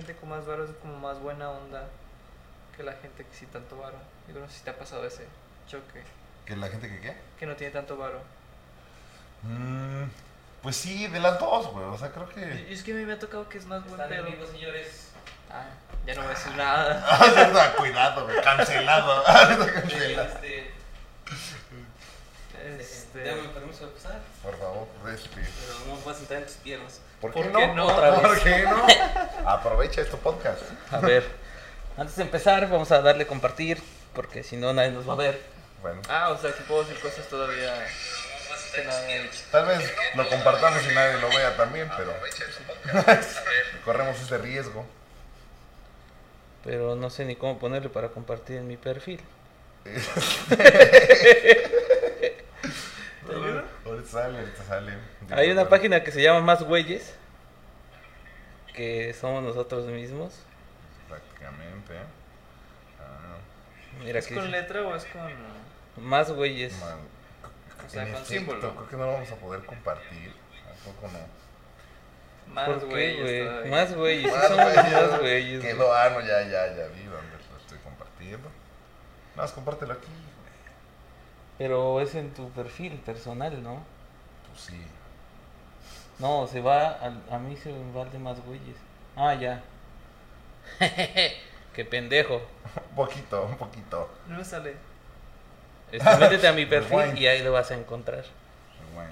gente con más varo es como más buena onda que la gente que sí tanto varo. Digo, no sé si te ha pasado ese choque, ¿Que la gente que qué? que no tiene tanto varo. Mm, pues sí, de las dos, güey. O sea, creo Y que. es que a mí me ha tocado que es más buen pedo. vivo, señores. Ah, ya no voy a decir nada. Ah, cuidado, güey. Cancelado. Cancelado. Este, Este, Dame permiso de empezar, Por favor, respi. pero no me puedo sentar en tus piernas. ¿Por ¿Por qué qué no? no? ¿Otra ¿Por vez? ¿Por qué no? Aprovecha este podcast. A ver, antes de empezar, vamos a darle compartir, porque si no, nadie nos va a ver. Bueno, Ah, o sea, que puedo decir cosas todavía tal vez lo compartamos y nadie lo vea también, pero. Corremos ese riesgo. Pero no sé ni cómo ponerle para compartir en mi perfil. Ahorita sale, ahorita sale. Hay una página que se llama Más Güeyes, que somos nosotros mismos. Prácticamente. Ah, Mira ¿Es aquí. con letra o es con.? Más Güeyes. man. O sea, En con efecto, símbolo. Creo que no lo vamos a poder compartir. Tampoco no. Más Güeyes. Más güeyes, Más Güeyes. güey. Quedó, ah, no, ya, ya, ya vi dónde lo estoy compartiendo. Nada más compártelo aquí. Pero es en tu perfil personal, ¿no? Pues sí. No, se va, al- a, mí se me va el de Más Güeyes. Ah, ya. Qué pendejo. Un poquito, un poquito. No me sale. Este, métete a mi perfil y ahí lo vas a encontrar. Bueno.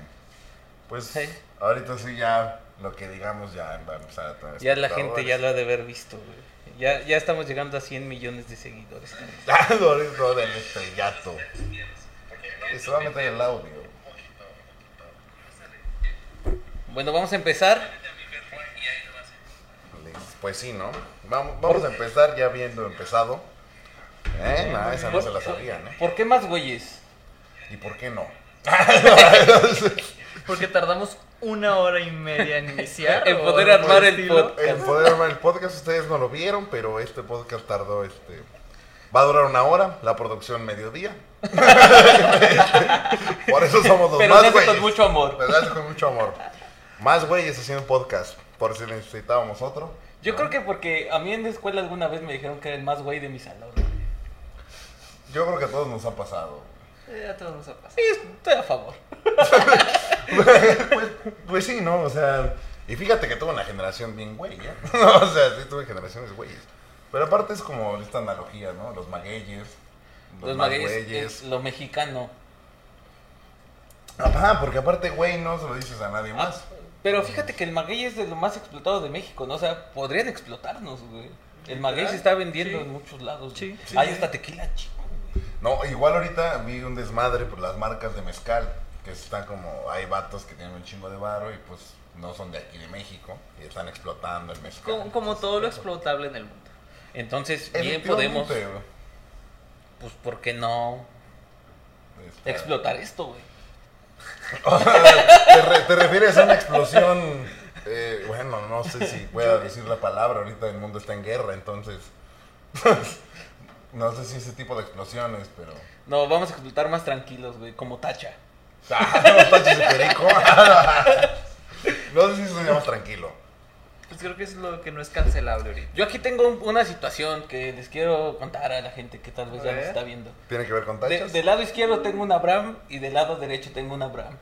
Pues Sí. ahorita sí ya lo que digamos ya va a empezar a Ya la gente ya lo ha de haber visto, güey. Ya, ya estamos llegando a 100 millones de seguidores. Ah, Dorito del estrellato. Y a meter el audio. Bueno, vamos a empezar. Pues sí, ¿no? Vamos, vamos a empezar ya habiendo empezado. Eh, no, esa no se la sabían, ¿eh? ¿Por qué más güeyes? ¿Y por qué no? Porque tardamos una hora y media en iniciar. En poder armar el podcast. El poder armar el podcast, ustedes no lo vieron, pero este podcast tardó, este... Va a durar una hora, la producción mediodía. Por eso somos los Pero más güeyes. con mucho amor. Pero hace con mucho amor. Más güeyes haciendo podcast, por si necesitábamos otro. Yo creo que porque a mí en la escuela alguna vez me dijeron que era el más güey de mi salón. Yo creo que a todos nos ha pasado. Eh, a todos nos ha pasado. Sí, estoy a favor. pues, pues sí, ¿no? O sea, y fíjate que tuve una generación bien güey, ¿eh? o sea, sí tuve generaciones güeyes. Pero aparte es como esta analogía, ¿no? Los magueyes, los, Los magueyes, lo mexicano. Ajá, porque aparte güey no se lo dices a nadie Ah, más. pero fíjate que el maguey es de lo más explotado de México, ¿no? O sea, podrían explotarnos, güey. El maguey se está vendiendo Sí. en muchos lados. Sí, güey. sí, Hay sí. hasta tequila chico. No, igual ahorita vi un desmadre por las marcas de mezcal, que están como, hay vatos que tienen un chingo de varo y pues no son de aquí de México y están explotando el mezcal. Como, como todo lo explotable en el mundo. Entonces, bien podemos, pues, ¿por qué no está- explotar esto, güey? ¿Te, re- te refieres a una explosión? eh, bueno, no sé si pueda decir la palabra, ahorita el mundo está en guerra, entonces... no sé si ese tipo de explosiones, pero... No, vamos a explotar más tranquilos, güey, como tacha. Ah, no, tachos de perico. no sé si sería más tranquilo. Pues creo que es lo que no es cancelable ahorita. Yo aquí tengo un- una situación que les quiero contar a la gente que tal vez A ya nos ver. está viendo. ¿Tiene que ver con De- tachas? del lado izquierdo tengo un Abraham y del lado derecho tengo un Abraham.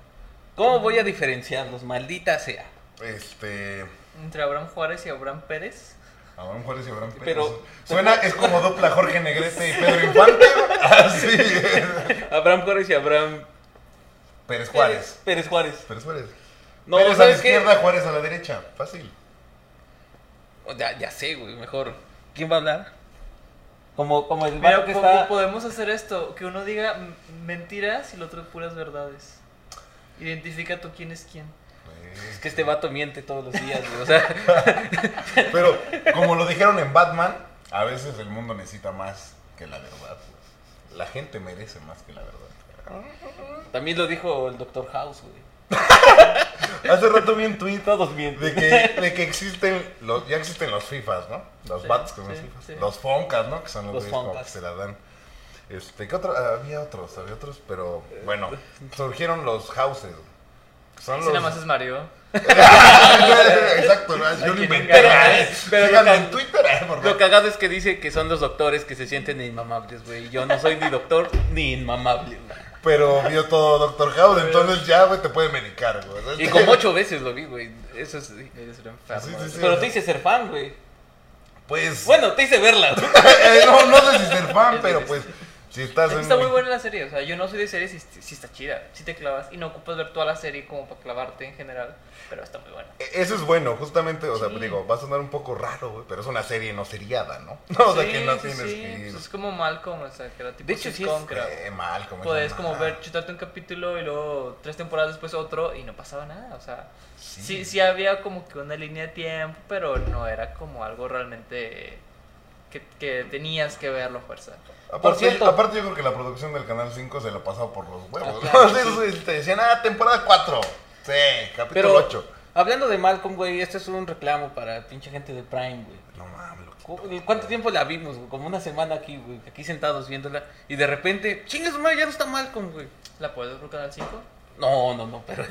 ¿Cómo voy a diferenciarlos? Maldita sea. Este... Entre Abraham Juárez y Abraham Pérez. Abraham Juárez y Abraham Pérez. Pero- Suena, es como dupla Jorge Negrete y Pedro Infante. Así. Abraham Juárez y Abraham Pérez Juárez. Pérez Juárez. Pérez Juárez. No, Pérez a la ¿sabes qué? izquierda, Juárez a la derecha. Fácil. Ya, ya sé, güey, mejor. ¿Quién va a hablar? Como, como el Mira, vato que po- está... podemos hacer esto, que uno diga mentiras y el otro puras verdades. Identifica tú quién es quién. Es que este vato miente todos los días, güey. O sea, Pero, como lo dijeron en Batman, a veces el mundo necesita más que la verdad. pues. La gente merece más que la verdad. también lo dijo el Dr. House, güey. Hace rato vi un tweet Todos mienten. de que, de que existen, los, ya existen los FIFAs, ¿no? Los Sí, bats que son sí, FIFAs. sí. Los Foncas, ¿no? Que son los, Los güeyes como que se la dan. Este, ¿qué otro? Había otros, había otros, pero bueno, surgieron los houses. Son Si los... nada más es Mario. Exacto, ¿no? yo lo inventé. ¿eh? Pero Síganme lo en Twitter, ¿eh? por Lo cagado es que dice que son los doctores que se sienten inmamables, güey. Yo no soy ni doctor ni inmamable, güey. Pero vio todo Doctor House, entonces ya, güey, te puede medicar, güey. Y como ocho veces lo vi, güey. Eso es... Eres un enfermo. Sí, sí, sí. Pero te hice ser fan, güey. Pues... Bueno, te hice verla. eh, no, no sé si ser fan, pero pues... Si estás está muy buena la serie, o sea, yo no soy de series y sí está chida, si te clavas y no ocupas ver toda la serie como para clavarte en general, pero está muy buena. E- Eso es bueno, justamente, o sea, Sí. digo, va a sonar un poco raro, güey, pero es una serie no seriada, ¿no? O sea, Sí, que no sí, tienes sí, que ir... pues es como Malcolm, o sea, que era tipo De hecho, sí sitcom, era- Eh, mal, como Puedes como ver, chutarte un capítulo y luego tres temporadas después otro y no pasaba nada, o sea, Sí. sí, sí había como que una línea de tiempo, pero no era como algo realmente que, que tenías que verlo a fuerza. Aparte, cierto. aparte yo creo que la producción del Canal 5 se lo pasaba por los huevos. Ah, claro, ¿no? Sí, sí, Te decían, ah, temporada 4. Sí, capítulo Pero 8. hablando de Malcolm, güey, este es un reclamo para pinche gente de Prime, güey. No mames, ¿Cuánto tiempo la vimos? güey? Como una semana aquí, güey. Aquí sentados viéndola. Y de repente, chingas, madre, ya no está Malcolm, güey. ¿La puedes ver por Canal 5? No, no, no, pero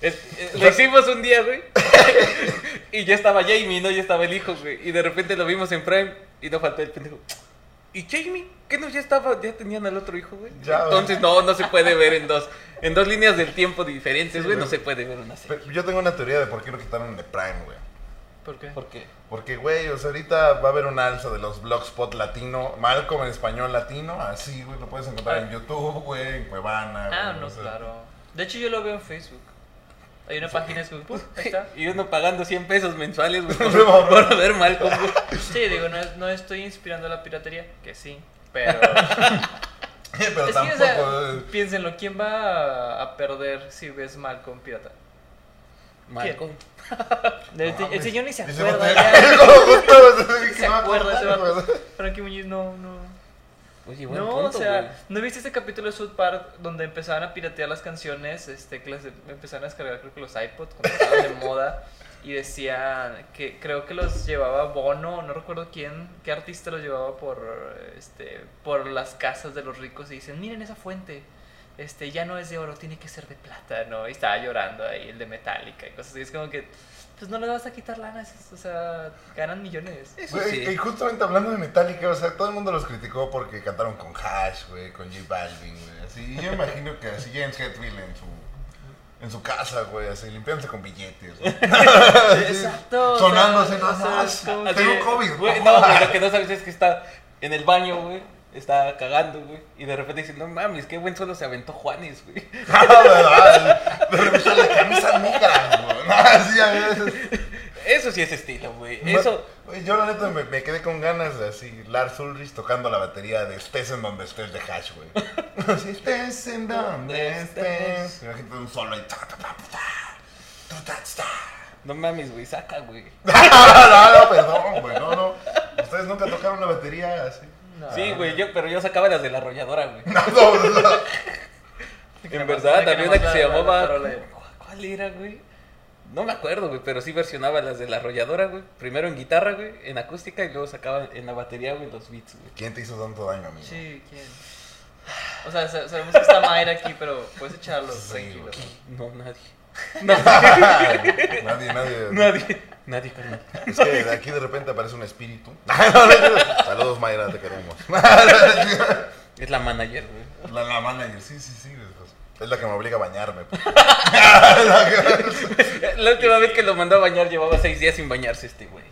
eh, lo hicimos un día, güey. y ya estaba Jamie, ¿no? Ya estaba el hijo, güey. Y de repente lo vimos en Prime y no faltó el pendejo. ¿Y Jamie? ¿Qué no ya estaba? Ya tenían al otro hijo, güey. Ya, güey. Entonces no, no se puede ver en dos, en dos líneas del tiempo diferentes, güey. No se puede ver una serie. Pero yo tengo una teoría de por qué lo quitaron de Prime, güey. ¿Por qué? ¿Por qué? Porque, güey, o sea, ahorita va a haber un alza de los blogspot latino, Malcolm en español latino, así, güey, lo puedes encontrar en YouTube, güey, en Cuevana. Ah, güey, no, o sea. claro. De hecho, yo lo veo en Facebook. Hay una página de Facebook, ahí está. Y uno pagando 100 pesos mensuales, güey, por, por ver Malcolm, güey. Sí, digo, no, es- no estoy inspirando a la piratería, que sí, pero... Pero es que, o tampoco. sea, eh, piénsenlo, ¿quién va a, a perder si ves mal con pirata? Malcolm. El, el señor ni se acuerda ya. Como justo, o sea, Ni que se acuerda ese acuerdo, vato. güey. Frankie Muñiz no, no. Oye, buen no, punto, o sea, güey. ¿no viste ese capítulo de South Park donde empezaban a piratear las canciones? Este, que las empezaban a descargar, creo que los iPods, cuando estaban de moda. Y decían que creo que los llevaba Bono, no recuerdo quién, qué artista los llevaba por, este, por las casas de los ricos. Y dicen, miren esa fuente. Este, ya no es de oro, tiene que ser de plata, ¿no? Y estaba llorando ahí el de Metallica y cosas así. Es como que, pues no le vas a quitar lana, es- o sea, ganan millones. Eso sí. Y justamente hablando de Metallica, o sea, todo el mundo los criticó porque cantaron con Hash, güey, con J Balvin, güey. Así, y yo imagino que así James Hetfield en su, en su casa, güey, así, limpiándose con billetes, güey. Exacto. o Sonando sea, así, o sea, no, como Tengo COVID, Güey, no, güey, lo que no sabes es que está en el baño, güey. Está cagando, güey. Y de repente dice, no mames, qué buen solo se aventó Juanes, güey. Ah, ¿verdad? De repente sale camisa negra, güey. Así a veces. Eso sí es estilo, güey. Eso. Yo la neta me, me quedé con ganas de así, Lars Ulrich tocando la batería de Estés en donde estés de Hash, güey. Estés en donde estés. Imagínate un solo ahí. ta, ta, ta, ta, ta, ta, ta. No mames, güey, saca, güey. no, no, perdón, güey, no, no. Ustedes nunca tocaron la batería así. No. Sí, güey, yo, pero yo sacaba las de la arrolladora, güey. No, no, no. En verdad, nada una que se la- la- llamaba. ¿Cuál era, güey? No me acuerdo, güey, pero sí versionaba las de la arrolladora, güey. Primero en guitarra, güey, en acústica y luego sacaba en la batería, güey, los beats, güey. ¿Quién te hizo tanto daño, amigo? Sí, ¿quién? O sea, sa- sabemos que está Mayra aquí, pero puedes echarlo Sí, tranquilo. güey. No, nadie. Nadie, nadie. Nadie. Nadie, carnal. Es que de aquí de repente aparece un espíritu. Saludos, Mayra, te queremos. Es la manager, güey. La, la manager, sí, sí, sí. Es la que me obliga a bañarme. pues. La última vez que lo mandó a bañar llevaba seis días sin bañarse este, güey.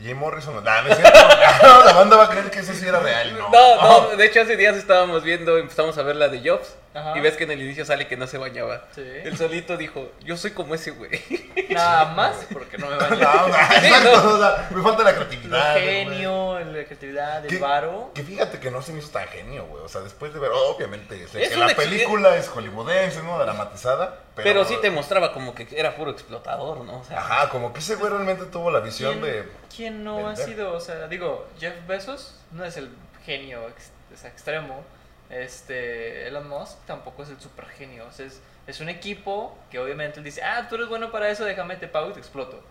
Jim Morrison, nah, no es cierto. No, la banda va a creer que eso sí era real. No, No, no, de hecho hace días estábamos viendo, empezamos a ver la de Jobs Ajá. y ves que en el inicio sale que no se bañaba. Sí. El solito dijo, yo soy como ese güey. Nada más, porque no me No, baño. no, exacto, o sea, me falta la creatividad. El güey. genio, la creatividad, el varo. Que fíjate que no se me hizo tan genio, güey. O sea, después de ver, obviamente, sé que la película es hollywoodense, ¿no? Dramatizada. Pero, Pero, sí te mostraba como que era puro explotador, ¿no? O sea, Ajá, como que ese güey realmente tuvo la visión ¿Quién, de. Quién no ha sido? O sea, digo, Jeff Bezos no es el genio ex- sea, extremo. Este, Elon Musk tampoco es el super genio. O sea, es, es un equipo que obviamente él dice, ah, tú eres bueno para eso, déjame te pago y te exploto.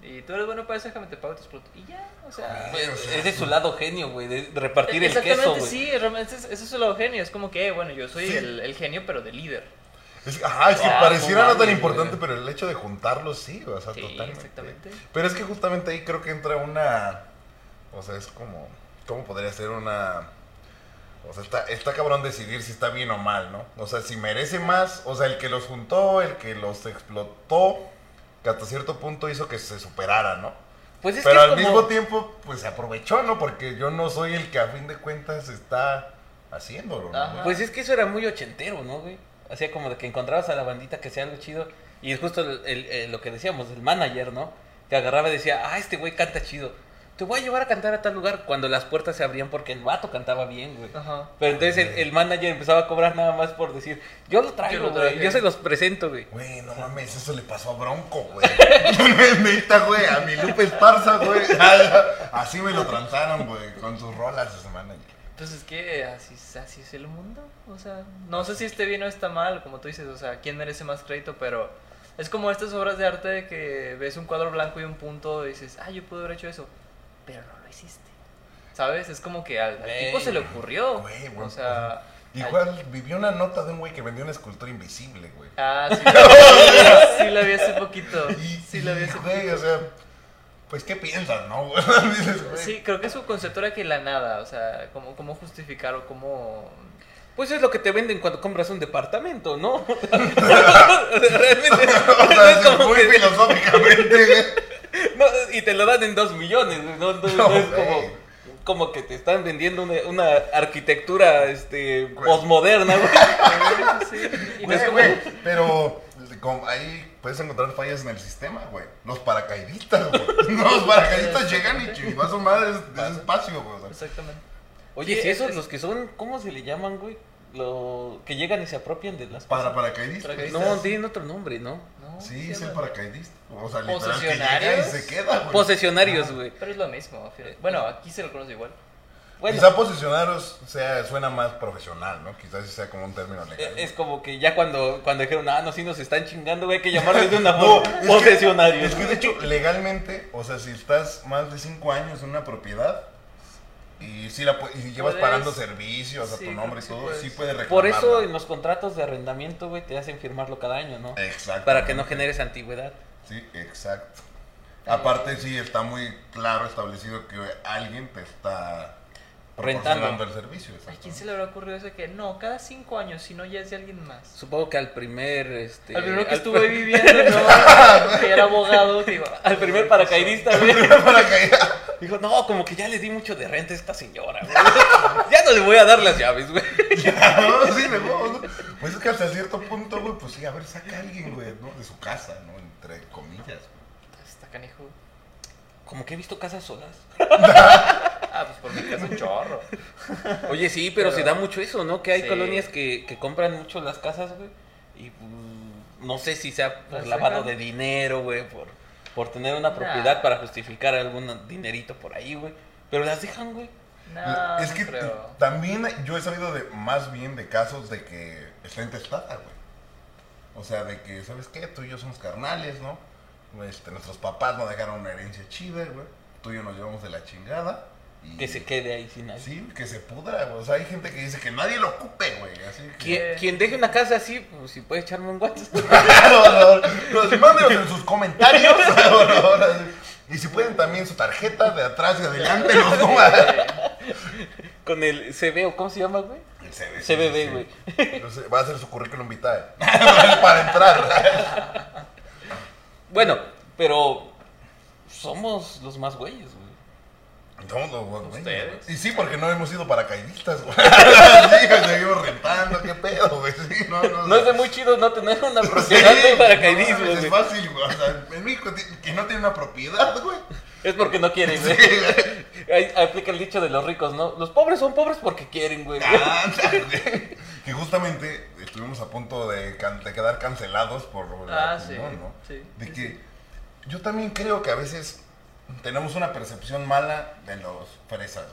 Y tú eres bueno para eso, déjame te pago y te exploto. Y ya, o sea... pues, es de su lado genio, güey, de repartir el Exactamente, queso, güey. sí, realmente es- es lo genio. Es como que, eh, bueno, yo soy Sí. el, el genio, pero de líder. Es, ajá, es que Ah, pareciera no tan importante, pero el hecho de juntarlos sí, o sea, Sí, totalmente. exactamente. Pero es que justamente ahí creo que entra una. O sea, es como. ¿Cómo podría ser una.? O sea, está, está cabrón decidir si está bien o mal, ¿no? O sea, si merece más, o sea, el que los juntó, el que los explotó, que hasta cierto punto hizo que se superara, ¿no? Pues es Pero que es al como- mismo tiempo, pues se aprovechó, ¿no? Porque yo no soy el que a fin de cuentas está haciéndolo, ¿no? Pues es que eso era muy ochentero, ¿no, güey? Hacía como de que encontrabas a la bandita que hacía algo chido. Y es justo el- el- el- lo que decíamos, el manager, ¿no? Que agarraba y decía, ah, este güey canta chido. Te voy a llevar a cantar a tal lugar cuando las puertas se abrían porque el vato cantaba bien, güey. Ajá. Pero entonces el, el manager empezaba a cobrar nada más por decir, yo lo Yo traigo, lo güey, traje". yo se los presento, güey. Güey, no mames, eso le pasó a Bronco, güey. Neta, güey, a mi Lupe Esparza, güey. Así me lo transaron, güey, con sus rolas ese manager. Pues es que así, es- así es el mundo. O sea, no sé si esté bien o está mal, como tú dices, o sea, quién merece más crédito, pero es como estas obras de arte de que ves un cuadro blanco y un punto y dices, ah, yo pude haber hecho eso, pero no lo hiciste. ¿Sabes? Es como que al, al tipo se le ocurrió. Güey, güey, o sea, Igual vivió una nota de un güey que vendió una escultura invisible, güey. Ah, sí, sí, la vi hace poquito. Sí la vi hace poquito. o sea, pues, ¿qué piensas, no? Sí, creo que su concepto era que la nada, o sea, cómo, cómo justificar o cómo... Pues es lo que te venden cuando compras un departamento, ¿no? Realmente. O sea, es sí, muy que- filosóficamente, no, y te lo dan en dos millones, no, no- no es como, como que te están vendiendo una, una arquitectura este, posmoderna, güey. Sí, y no es como... pero ahí puedes encontrar fallas en el sistema, güey. Los paracaidistas, güey. No, los paracaidistas llegan y chingazo madres de ese espacio, güey. o sea. Exactamente. Oye, Sí, si esos es- los que son, ¿cómo se le llaman, güey? Lo que llegan y se apropian de las Para paracaidistas. No, tienen otro nombre, ¿no? No, Sí, es el paracaidista. O sea, literal, que llega ¿Posesionarios? y se queda, güey. Posesionarios, güey. Pero es lo mismo. Bueno, aquí se lo conoce igual. Bueno, Quizá posesionaros sea, suena más profesional, ¿no? Quizás sea como un término legal. es como que ya cuando, cuando dijeron, ah, no, sí nos están chingando, güey, hay que llamarles de una No, forma. es que- Posesionarios. Es que de hecho, legalmente, o sea, si estás más de 5 años en una propiedad y si, la, y si llevas Puedes- pagando servicios a sí, tu nombre y que sí todo, puedes. sí. Por eso en los contratos de arrendamiento, güey, te hacen firmarlo cada año, ¿no? Exacto. Para que no generes antigüedad. Sí, exacto. Aparte, sí, está muy claro establecido que alguien te está Rentando. el servicio. ¿A quién se le habrá ocurrido eso de que no, cada cinco años, si no ya es de alguien más? Supongo que al primer, este... Al primero que al- estuvo ahí viviendo, ¿no? que era abogado, digo, Al primer paracaidista, güey. Dijo, no, como que ya le di mucho de renta a esta señora, güey. Ya no le voy a dar las llaves, güey. no, sí, mejor, ¿no? Pues es que hasta cierto punto, güey, pues sí, a ver, saca a alguien, güey, ¿no? De su casa, ¿no? Entre comillas. Está canijo. Como que he visto casas solas. Ah, pues por mi casa un chorro. Oye, sí, pero, Pero- se da mucho eso, ¿no? Que hay Sí. colonias que, que compran mucho las casas, güey. Y pues, no sé si sea por Las lavado de dinero, güey, por, por tener una Nah. propiedad para justificar algún dinerito por ahí, güey. Pero las dejan, güey. No, es no que también yo he sabido de más bien de casos de que está intestada, güey. O sea, de que, ¿sabes qué? Tú y yo somos carnales, ¿no? Este, nuestros papás nos dejaron una herencia chida, güey. Tú y yo nos llevamos de la chingada. Y Que se quede ahí sin nadie. Sí, que se pudra, güey. O sea, hay gente que dice que nadie lo ocupe, güey. Así que... Quien, quien deje una casa así, pues si puede echarme un WhatsApp. no, no, no, mándenos en sus comentarios. Y si pueden también su tarjeta de atrás y adelante, los toman. Con el CB o cómo se llama, güey. El CB, CBB, güey. Entonces, Va a ser su currículum vitae. Para entrar. Bueno, pero somos los más güeyes, güey. Somos los güeyes, ¿Ustedes? güey. Y sí, porque no hemos ido paracaidistas, güey. sí, seguimos rentando, qué pedo, güey. Sí, no, no, No es de muy chido no tener una Sí, propiedad de paracaidismo, no, Es fácil, güey. O sea, en México que no tiene una propiedad, güey. Es porque no quieren, güey. Sí, güey. Ahí aplica el dicho de los ricos, ¿no? Los pobres son pobres porque quieren, güey. Güey. Que justamente estuvimos a punto de, can- de quedar cancelados por la Ah, sí, ¿no? sí, De que yo también creo que a veces tenemos una percepción mala de los fresas.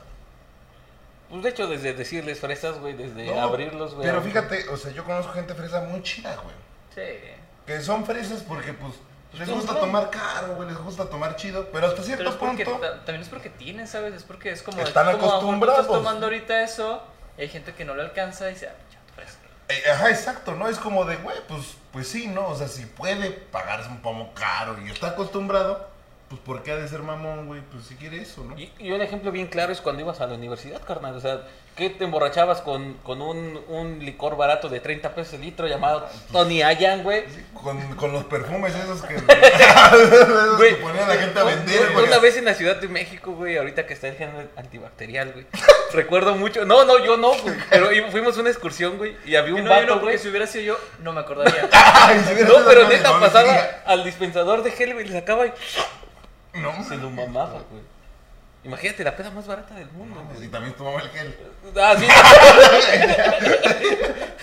Pues de hecho, desde decirles fresas, güey, desde No, abrirlos, güey. Pero fíjate, o sea, yo conozco gente fresa muy chida, güey. Sí. Que son fresas porque, pues, les Son gusta fresas. tomar caro, güey, les gusta tomar chido. Pero hasta Pero cierto es porque punto. ta- también es porque tienen, ¿sabes? Es porque es como. Están es como acostumbrados. Estás tomando ahorita eso. Y hay gente que no le alcanza y dice, ah, chato, fresco. Eh, Ajá, exacto, ¿no? Es como de, güey, pues, pues sí, ¿no? O sea, si puede pagarse un pomo caro y está acostumbrado, pues ¿por qué ha de ser mamón, güey? Pues si quiere eso, ¿no? Y, y un ejemplo bien claro es cuando ibas a la universidad, carnal. O sea, ¿qué te emborrachabas con, con un, un licor barato de 30 pesos el litro llamado Tony Ayan, güey? Con, con los perfumes esos que, esos Güey, que ponían a la gente a vender, güey. Una vez en la Ciudad de México, güey, ahorita que está el gel antibacterial, güey. Recuerdo mucho. No, no, yo no, güey. Pero fuimos a una excursión, güey, y había Que un no, no, vato, porque güey. si hubiera sido yo, no me acordaría. Ay, si No, pero neta no, pasaba al dispensador de gel, güey, le sacaba y No, se lo mamaba, güey. Imagínate, la peda más barata del mundo, mames, güey. Y también tomaba el gel. Ah, sí.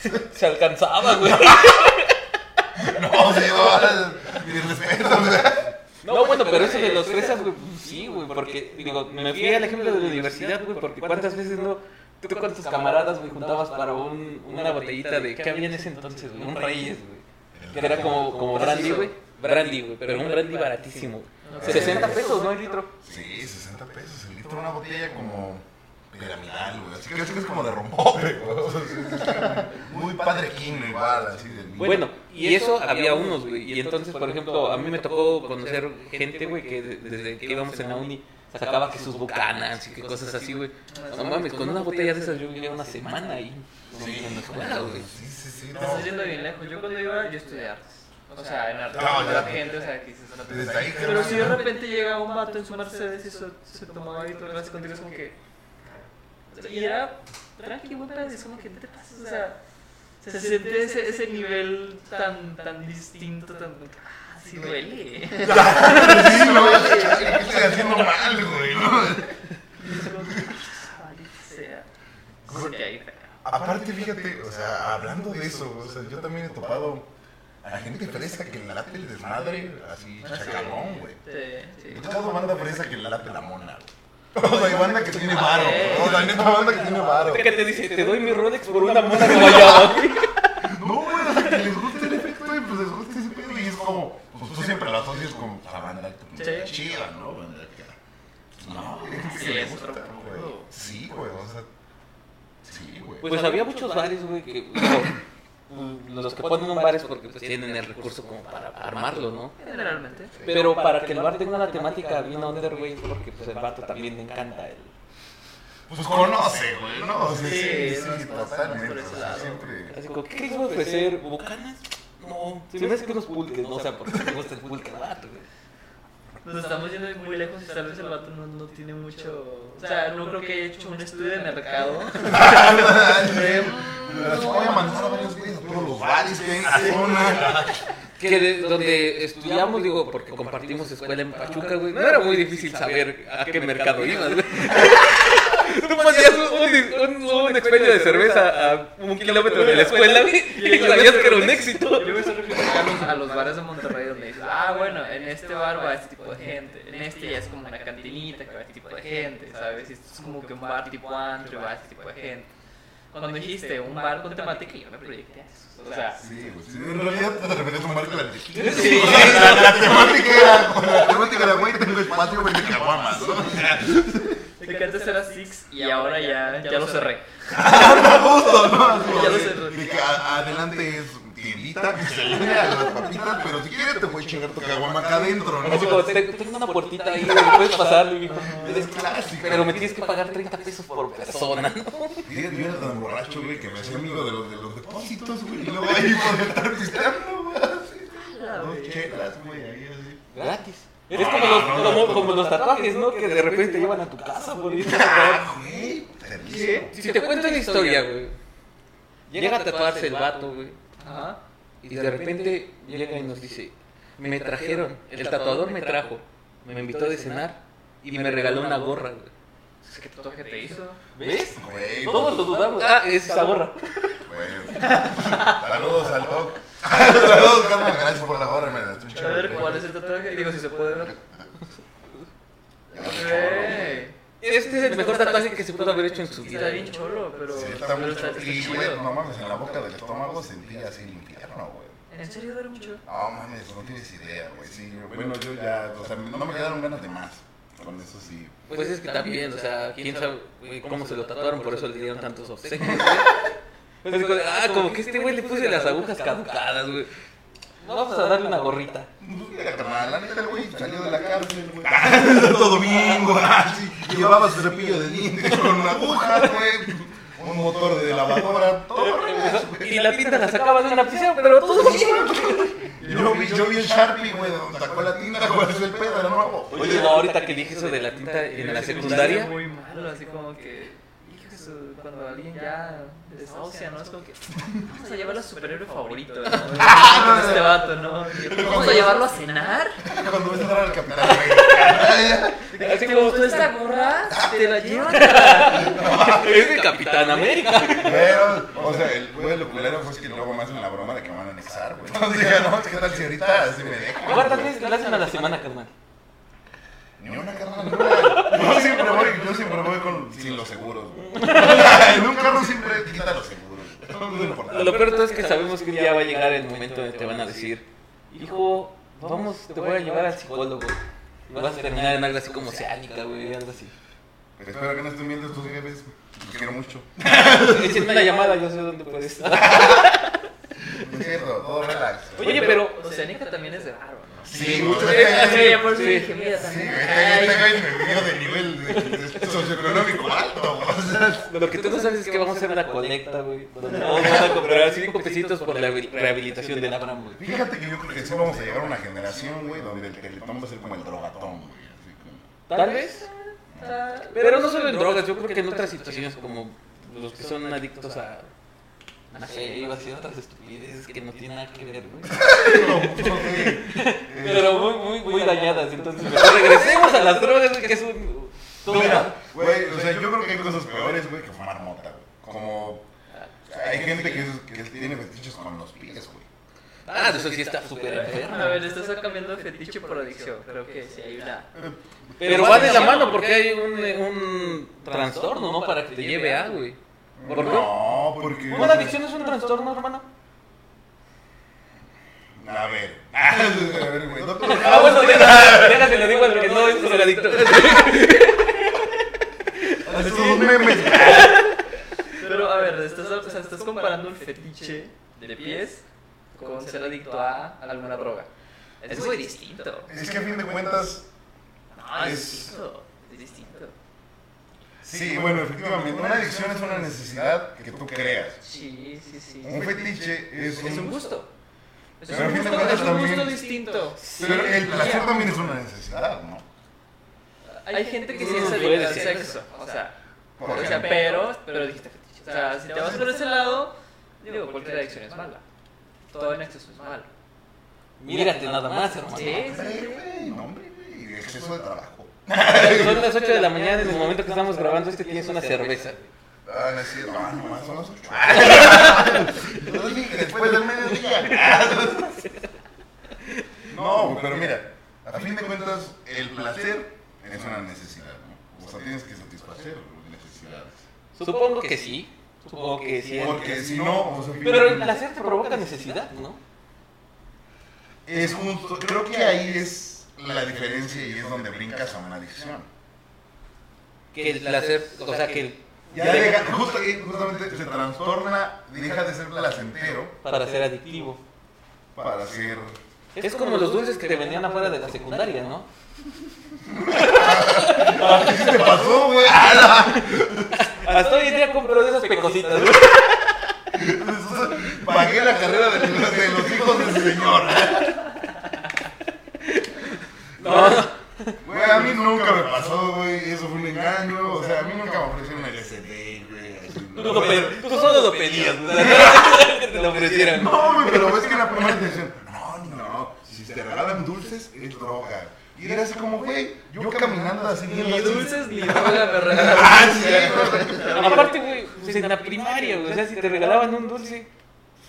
Se alcanzaba, güey. No, sí, no, mi respeto, o sea. No, bueno, pero eso de los fresas, güey, pues sí, güey, porque, digo, me fui al ejemplo de la universidad, güey, porque cuántas veces no, tú con tus camaradas, güey, juntabas para un, una botellita de, ¿qué había en ese entonces, güey? Un Reyes, güey, que era como, como brandy, güey, brandy, güey, pero un brandy baratísimo, güey. 60 pesos, ¿no? El litro. Sí, 60 pesos el litro, una botella como piramidal, güey. Así que es que es como de rompope, Muy padre King, igual, así del Bueno, y eso había unos, güey, y entonces, por ejemplo, a mí me tocó conocer gente, güey, que de- desde que íbamos en la uni sacaba que sus bucanas y que cosas así, güey. No mames, con una botella de esas yo vivía una semana ahí Sí, sí, sí, estás yendo bien lejos. Yo cuando iba, yo estudié artes. O sea, en artes. No, la gente, o sea, que dices, no te- Desde ahí, Pero si de repente llega un vato en su Mercedes y se, se tomaba y todo clase contigo, es como que. Y era tranqui, pero es como que no te pasas, o sea. Se siente ese, ese nivel tan, tan distinto, tan. Ah, sí duele. Sí, no, ¿qué estoy haciendo mal, güey? Aparte, fíjate, o sea, hablando de eso, o sea, yo también he topado a gente fresa que le late el desmadre, así chacalón, güey. Sí, sí. Tocado banda fresa que le late la mona, güey. O sea, hay banda que tiene varo, güey. o sea, hay neta banda que tiene varo. ¿Qué te dice? Te doy mi Rolex por una mona que guayaba. No, güey, o sea, que les gusta el efecto y pues les gusta ese pedo y es como, pues tú siempre lo asocias con la banda chida, ¿no? No, Sí, que le es gusta, otro. Sí, güey, o sea, sí, güey. Pues había muchos bares, güey, que los que ponen un bar es porque pues, tienen el recurso como para armarlo, ¿no? Generalmente. Pero para que el bar tenga una temática bien under, güey, es porque pues el vato también le encanta el... Pues conoce, güey, ¿no? O sea, sí, Sí, sí, totalmente. siempre. Así como, ¿qué quieres ofrecer? ¿Bucanas? No, se me hace que unos pulques, no, o sea, porque me gusta el pulque vato, güey. Nos estamos yendo muy lejos y tal vez el vato no, no tiene mucho... O sea, no creo que haya hecho un estudio de mercado. Las voy a mandar a varios güeyes a todos los bares que hay en la zona. Que de- donde estudiamos, digo, porque compartimos escuela en Pachuca, güey, no era muy difícil saber a qué mercado ibas, güey. Tú ponías un, un, un expendio de cerveza a un kilómetro de la escuela, güey, y sabías que era un éxito. Yo me estoy refiriendo a los, a los bares de Monterrey donde dices, ah, bueno, en este bar va este tipo de gente, en este ya es como una cantinita que va este tipo de gente, ¿sabes? Y esto es como que un bar tipo antro va este tipo de gente. Cuando dijiste un bar con temática, yo me proyecté a eso. O sea, Sí, güey. sí, En realidad te referías a un bar con la tequila. Sí. La, la temática era, la temática era, güey, tengo espacio, vende caguamas, ¿no? De que antes era Six y ahora ya, ya lo cerré. justo, ¿no? Ya lo de- sé. De que a- adelante es tiendita que se une a las papitas, pero si quieres te voy a chingar tu caguama acá adentro, ¿no? Así como, "Te- tengo una puertita ahí, puedes pasar, güey. Es clásico. Pero me tienes que pagar 30 pesos por persona, ¿no? Fíjate, yo era tan borracho, güey, que me hacía amigo de los, de los depósitos, güey. Y luego ahí por estar pisteando, güey. así. Dos chelas, güey, ahí así. Gratis. Es como los, como, como los tatuajes, ¿no? Que de repente te llevan a tu casa, güey. Ah. Si te cuento la historia, güey. Llega a tatuarse el vato, güey. Ajá. Y de repente llega y nos dice, me trajeron, el tatuador me trajo, me invitó de cenar y me regaló una gorra, güey. ¿Qué tatuaje te hizo? ¿Ves? Todos lo dudamos. Ah, es esa gorra. Saludos al Doc. Saludos, Carmen. Gracias por la hora, A ver, ¿cuál es el tatuaje? Digo, si se puede ver. Este es el mejor tatuaje que se pudo haber hecho en su vida. Está bien cholo, pero. Sí, está muy Y, güey, no mames, en la boca del estómago sentí así el infierno, güey. ¿En serio duele mucho? No mames, no tienes idea, güey. Sí, bueno, yo ya, o sea, no me quedaron ganas de más. Con eso sí. Pues es que también, o sea, quién sabe cómo se lo tatuaron, por eso le dieron tantos obsequios. como, ah, como que este güey le puse las agujas caducadas, güey. Vamos a darle una gorrita. Pues la neta el güey salió de la cárcel, güey. Todo bien, güey. Ah. Llevaba su cepillo de dientes con una aguja, güey. Un motor de lavadora, todo güey. Y la tinta la sacaba de una prisión, pero todo bien. Yo vi, yo vi el Sharpie, güey, donde sacó la tinta, güey, es el pedo de nuevo. Oye, no, ahorita que dije eso de la tinta en la secundaria. muy malo, así como que. De su- Cuando alguien ya desahucia, ¿no? Es como que. Vamos a llevarlo a su superhéroe favorito, ¿no? este vato, ¿no? Vamos a llevarlo a cenar. Cuando ves entrar al Capitán América. Así ¿Te como gustó esta gorra? Te la llevan. es el Capitán América. Pero, o sea, el güey lo culero fue que luego me hacen la broma de que me van a anexar, güey. Entonces dije, no, ¿qué tal si ahorita así me dejan? ¿Cuántas veces la hacen a la semana, carnal? Ni una carnal, ni una. Yo siempre voy, yo siempre voy con, sin los seguros, güey. En un carro siempre quita los seguros. No. Lo peor todo es que sabemos que un día va a llegar el momento donde te van a decir, hijo, vamos, te voy a llevar al psicólogo. Vas a terminar en algo así como oceánica, güey, algo así. Espero que no estén viendo estos jefes. Los quiero mucho. Echen una llamada, yo sé dónde puedes estar. Es cierto, todo relax. Oye, pero... Oceánica también es de ¿no? Sí, mucho. Sí, Sí, por Sí. dije, mira, Sí, también. Ay, este güey me vio de nivel socioeconómico alto, Lo que tú no sabes es que vamos a hacer una colecta, güey. Donde van a comprar cinco pesitos por la rehabilitación del Abraham, güey. Fíjate que yo creo que sí vamos a llegar a una generación, güey, donde el teletón va a ser como el drogatón, güey. Así como... Tal vez. Pero no solo en drogas, yo creo que en otras situaciones como los que son adictos a... Sé, iba a decir otras estupideces que no tienen nada que ver, güey. Pero muy, muy, muy dañadas, entonces mejor regresemos a las drogas, güey, que es un... Mira, güey, o sea, yo creo que hay cosas peores, güey, que fumar mota, güey. Como... Hay gente que, es- que tiene fetiches con los pies, güey. Ah, eso sí está súper enfermo. A ver, estás cambiando de fetiche por adicción. Creo que sí hay una. Pero va de la mano porque hay un, un trastorno, ¿no? Para que te lleve a, güey. ¿Por qué? No, porque... ¿Una adicción es un trastorno, hermano? A ver. A ver, güey. No Ah, bueno, déjate, déjate, lo digo al que no es drogadicto. Estos memes. Pero a ver, estás, o sea, estás comparando el fetiche de pies con ser adicto a alguna droga. Es muy distinto. Es que a fin de cuentas, No, es Es- distinto. Es distinto. Sí, bueno, efectivamente, una adicción es una necesidad que tú creas. Sí, sí, sí. Un fetiche es Es un gusto. Es un gusto, cuentas es un gusto también- distinto. Pero el placer también es una necesidad, ¿no? Hay gente que sí es adicta al sexo. O sea, Por o sea, pero, pero dijiste fetiche. O sea, si te vas por ese lado, digo, cualquier adicción es mala. Todo en exceso es malo. Mírate nada más, hermano. Sí, sí, no, hombre, güey, exceso de trabajo. Son las 8 de la mañana en el momento que estamos grabando este tienes una cerveza. Ah, no es cierto, ah, nomás son las ocho. Yo dije después del mediodía. No, pero mira, a fin de cuentas, el placer es una necesidad, ¿no? O sea, tienes que satisfacer necesidades. Supongo que sí. Supongo que sí. Porque si no, o sea, Pero el placer te provoca necesidad, ¿no? es justo, creo que ahí es la diferencia y es donde brincas a una adicción. Que el placer, o sea, que el- Ya deja, justo justamente se trastorna, deja de ser placentero para ser adictivo. para ser... Es como los dulces que te vendían afuera de la secundaria, ¿no? ¿Qué te pasó, güey? Hasta hoy en día compro de esas pecositas, güey. Pagué la carrera de los, de los hijos del señor. No, Güey, a mí nunca me pasó, güey. Eso fue un engaño. O sea, a mí nunca me ofrecieron el SD, güey. así, tú, solo lo pedías, güey. Que te lo ofrecieran. No, güey, pero ves que la primera intención. No, no. Si te regalan dulces, es droga. Y era así como, güey, yo caminando así bien Ni dulces ni droga me regalaron. Ah, sí, güey. Aparte, güey, pues en la primaria, güey. O sea, si te regalaban un dulce,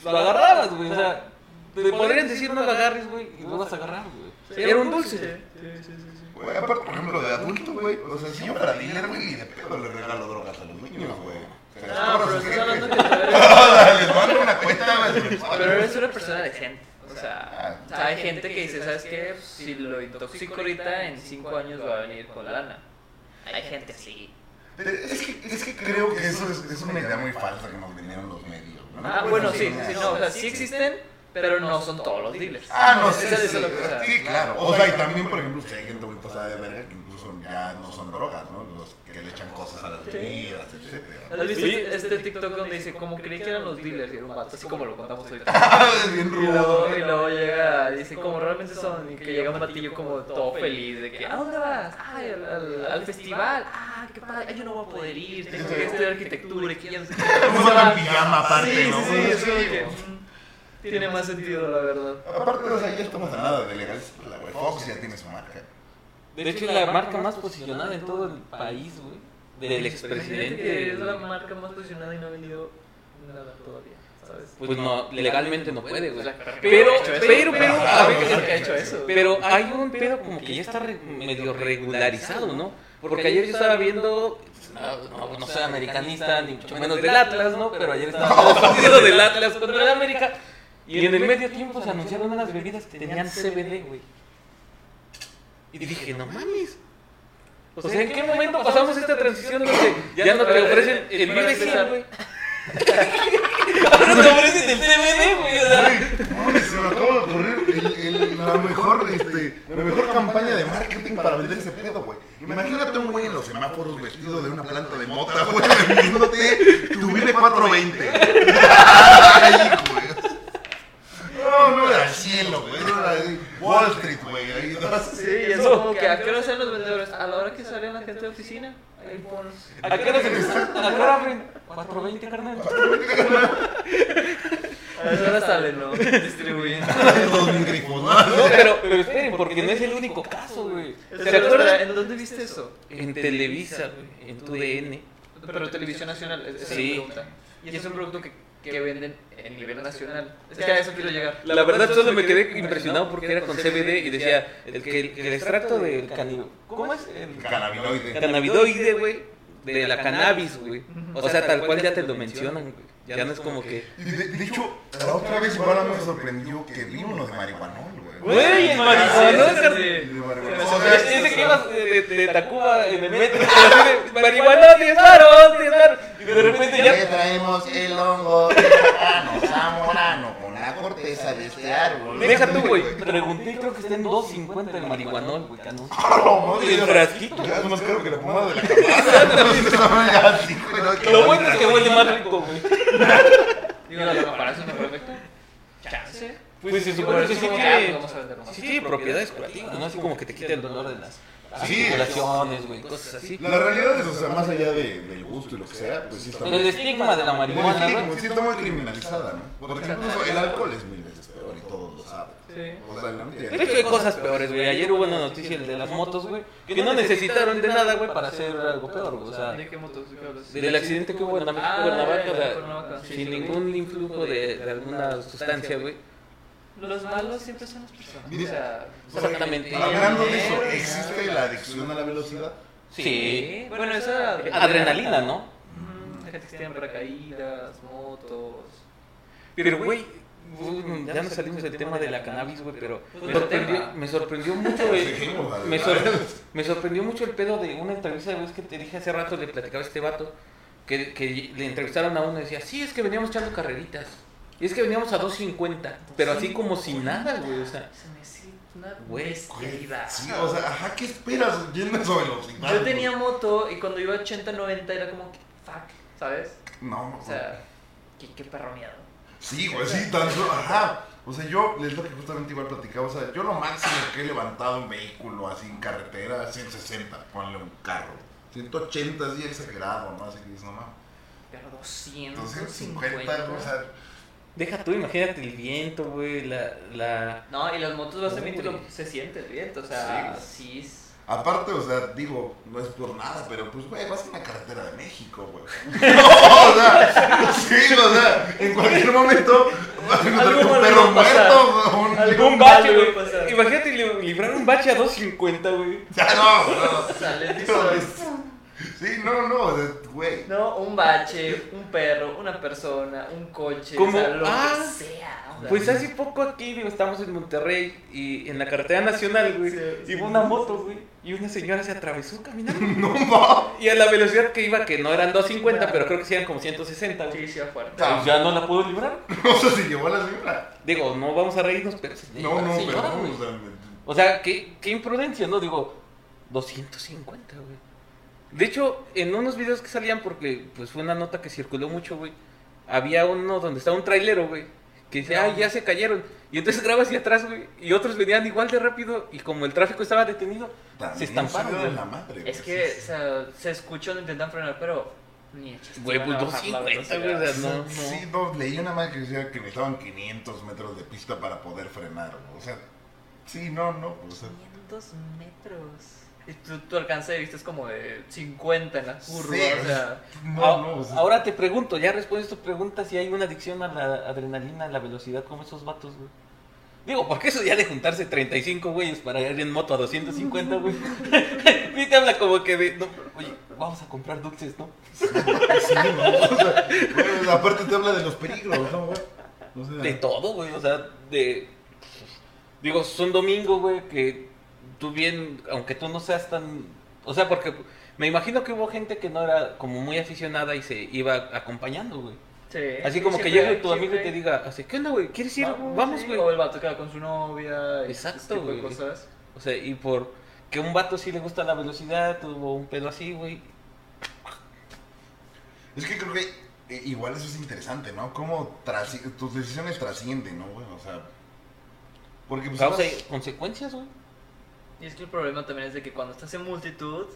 lo agarrabas, güey. O sea, te podrían decir no lo agarres, güey, y lo vas a agarrar, güey. Era un dulce. Güey, aparte, por ejemplo, de adulto, güey. O sea, si yo para dealer, güey, ni de pedo le regalo drogas a los niños, güey. Ah, pero estás hablando que les mando una cuenta. Pero eres una persona decente. O sea, o sea, hay gente que dice, ¿sabes qué? Si lo intoxico ahorita, en 5 años va a venir con lana. Hay gente así. Es que, es que creo que eso es, es una idea muy falsa que nos vendieron los medios. ¿no? Ah, bueno, sí, sí, no, o sea, sí existen, pero no son todos los dealers. Ah, no, sí, sí, sí, claro. O sea, y también, por ejemplo, si hay gente muy pasada de verga que incluso ya no son drogas, ¿no? Los que le echan cosas a las bebidas, etcétera. ¿Has visto Sí. este TikTok donde dice, como creí que eran los dealers y era un vato, así como lo contamos ahorita? Ah, es bien Y rudo. luego, y luego llega, dice, como realmente son, y que llega un batillo como todo feliz, de que, ¿a dónde vas? Ay, al, al, al festival. Ah, qué padre, Ay, yo no voy a poder ir, tengo que estudiar arquitectura y que ya no sé qué. En pijama aparte, Sí, ¿no? sí, sí, mm, tiene más sentido, la verdad. Aparte, o sea, ya estamos a nada de legalizarla, güey. Fox ya tiene su marca. De hecho, es la marca más posicionada en todo el país, güey. Del que es expresidente. la marca más posicionada y no ha vendido nada todavía, ¿sabes? Pues no, legalmente no puede, güey. Pero, Pero, pero, pero, Ajá, a ver, ¿por qué ha hecho eso? Pero hay un pedo como que ya está re- medio regularizado, ¿no? Porque ayer yo estaba viendo, no, no, no soy americanista, ni mucho menos del Atlas, ¿no? Pero ayer estaba viendo el partido del Atlas contra el América. Y en el medio tiempo se anunciaron unas bebidas que tenían CBD, güey. Y dije, no mames. O sea, ¿en qué momento pasamos esta transición donde ya no te ofrecen el Para Vive 100, empezar. güey? Ahora te ofrecen el CBD, güey. O sea, Ay, se me acaba de ocurrir el- el- la, mejor, este, la mejor campaña de marketing para vender ese pedo, güey. Imagínate un güey en los semáforos vestido de una planta de mota, güey, vendiéndote tu Vive 420. Ay, güey. Cielo, güey. Wall Street, güey. ahí, ¿no? Sí, y es como que a qué hora salen los vendedores, a la hora que sale la gente de oficina, ahí pones. ¿A qué hora se ¿A qué hora abren? 4.20, carnal. A esa hora salen, ¿no? Distribuyen. Todos bien grifos, ¿no? No, pero, pero esperen, porque no es el único caso, güey. ¿Se acuerdan? ¿En dónde viste eso? En Televisa, güey, en tu DN. Pero televisión nacional, esa es la Sí. pregunta. Y es un producto que, que venden en nivel nacional. Es que a eso quiero llegar. La verdad solo me quedé impresionado porque era con CBD y decía el que el, el extracto del cani... ¿Cómo es? El Cannabinoide. cannabidoide, güey. De la cannabis, güey. O sea, tal cual ya te lo mencionan, güey. Ya no es como que... Y de, de hecho, la otra vez igual a mí me sorprendió que vi uno de marihuanol, güey. Güey, el marihuanol, marihuanol. Que ibas de, de, de Tacuba en el metro, marihuana, 10 varos, 10 varos. Y de repente Le ya. traemos el hongo de Zamorano, la corteza de este árbol. Deja tú, güey. Pregunté y creo que está en 2.50 el marihuanol, güey. anuncio. No, Y el frasquito. Ya es más caro que la pomada de la camada. Lo bueno es que huele más rico, güey. Digo, la comparación no perfecta. Chance. Pues se supone que es ah. Sí, tiene propiedades curativas, ¿no? Así como que te quita el dolor de las Sí. articulaciones, güey, cosas así. La realidad es, o sea, más allá de, del gusto y lo que sea, pues sí está El estigma de la marihuana, Sí, ¿no? sí está muy criminalizada, ¿no? Porque incluso el alcohol es mil veces peor y todos lo saben. Sí. O sea, De hecho, hay cosas peores, güey. Ayer hubo una noticia el de las motos, güey, que no necesitaron de nada, güey, para hacer algo peor, güey. O sea, ¿De qué motos? ¿De qué hablas? del accidente que hubo en la Ah, Cuernavaca, sin ningún influjo de, de alguna sustancia, güey. Los malos siempre son las personas. Mire, O sea, Exactamente. Hablando de eso, ¿existe la adicción a la velocidad? Sí. Bueno, esa Adrenalina, ¿no? Ujú, Gente que tiene paracaídas, motos. Pero, güey, uh, ya nos salimos del tema de la cannabis, güey, pero me Pues, sorprendió, me sorprendió mucho el, me, sor- me sorprendió mucho el pedo de una entrevista, güey, es que te dije hace rato, le platicaba a este vato, que, que le entrevistaron a uno y decía, sí, es que veníamos echando carreritas, y es que veníamos a 2.50, pero así como si nada, güey, o sea, Se me una Güey. Sí, o sea, ajá, ¿qué esperas yendo esa velocidad? Yo tenía moto y cuando iba a 80, 90 era como que, fuck, ¿sabes? No, O sea, qué, qué perroneado. Sí, güey, sí, tanto, ajá. O sea, yo, es lo que justamente igual platicaba, o sea, yo lo máximo que he levantado un vehículo así en carretera, 160, ponle un carro. 180 es exagerado, ¿no? Así que dices, no mames. Pero 200, 250, o sea, deja tú, imagínate el viento, güey, la, la, No, y las motos básicamente lo- se siente el viento, o sea, sí. es- Aparte, o sea, digo, no es por nada, pero pues, güey, vas en la carretera de México, güey. No, o sea, sí, o sea, en cualquier momento vas a encontrar un perro muerto, un... Algo un bache, güey, imagínate li- librar un bache a 2.50, güey. Ya, no, no. Visual. Sí, no, no, güey. No, un bache, un perro, una persona, un coche, Como- o sea, lo ah, que sea. o sea, Pues hace poco aquí, digo, estamos en Monterrey y en la carretera nacional, güey, Sí, sí. iba una moto, güey, y una señora se atravesó caminando. No, no. Y a la velocidad que iba, que no eran 250, pero creo que sí eran como 160, güey. Sí, sí, fuerte. Pues ya no la pudo librar. O sea, se llevó a la señora. Digo, no vamos a reírnos, pero se No, no, señora, pero no, o sea, me- O sea, qué, qué imprudencia, ¿no? Digo, 250, güey. De hecho, en unos videos que salían, porque pues fue una nota que circuló mucho, güey, había uno donde estaba un trailero, güey, que dice, ay, ya se cayeron. Y entonces graba hacia atrás, güey, y otros venían igual de rápido, y como el tráfico estaba detenido, También se estamparon, se güey. la madre, Es güey, que, sí, o sí. sea, se escuchó cuando intentan frenar, pero ni Güey, pues a bajar la 250, güey, o sea, velocidad. no, no. Sí, no, leí una madre que decía que necesitaban 500 metros de pista para poder frenar, güey. O sea, sí, no, no, o sea, 500 metros. Y tu, tu alcance de vista es como de 50 en la curva, Sí, o sea... no, Ah, no, o sea, Ahora te pregunto, ya respondes tu pregunta si hay una adicción a la adrenalina, a la velocidad, como esos vatos, güey. Digo, porque eso ya de juntarse 35 güeyes para ir en moto a 250, güey. Y te habla como que de, no, oye, vamos a comprar dulces, ¿no? sí, no, o sea, güey, aparte te habla de los peligros, ¿no, güey? O sea, De todo, güey, o sea, de... Digo, es un domingo, güey, que tú bien, aunque tú no seas tan... O sea, porque me imagino que hubo gente que no era como muy aficionada y se iba acompañando, güey. Sí, Así sí, como que llegue tu amigo y te diga, así, ¿qué onda, güey? ¿Quieres ir? Vamos, sí, güey. O el vato queda con su novia. y Exacto, güey. cosas. O sea, y por que un vato sí le gusta la velocidad, tuvo un pedo así, güey. Es que creo que eh, igual eso es interesante, ¿no? Cómo tus decisiones trascienden, ¿no, güey? O sea, porque pues... Causa consecuencias, güey. Y es que el problema también es de que cuando estás en multitud,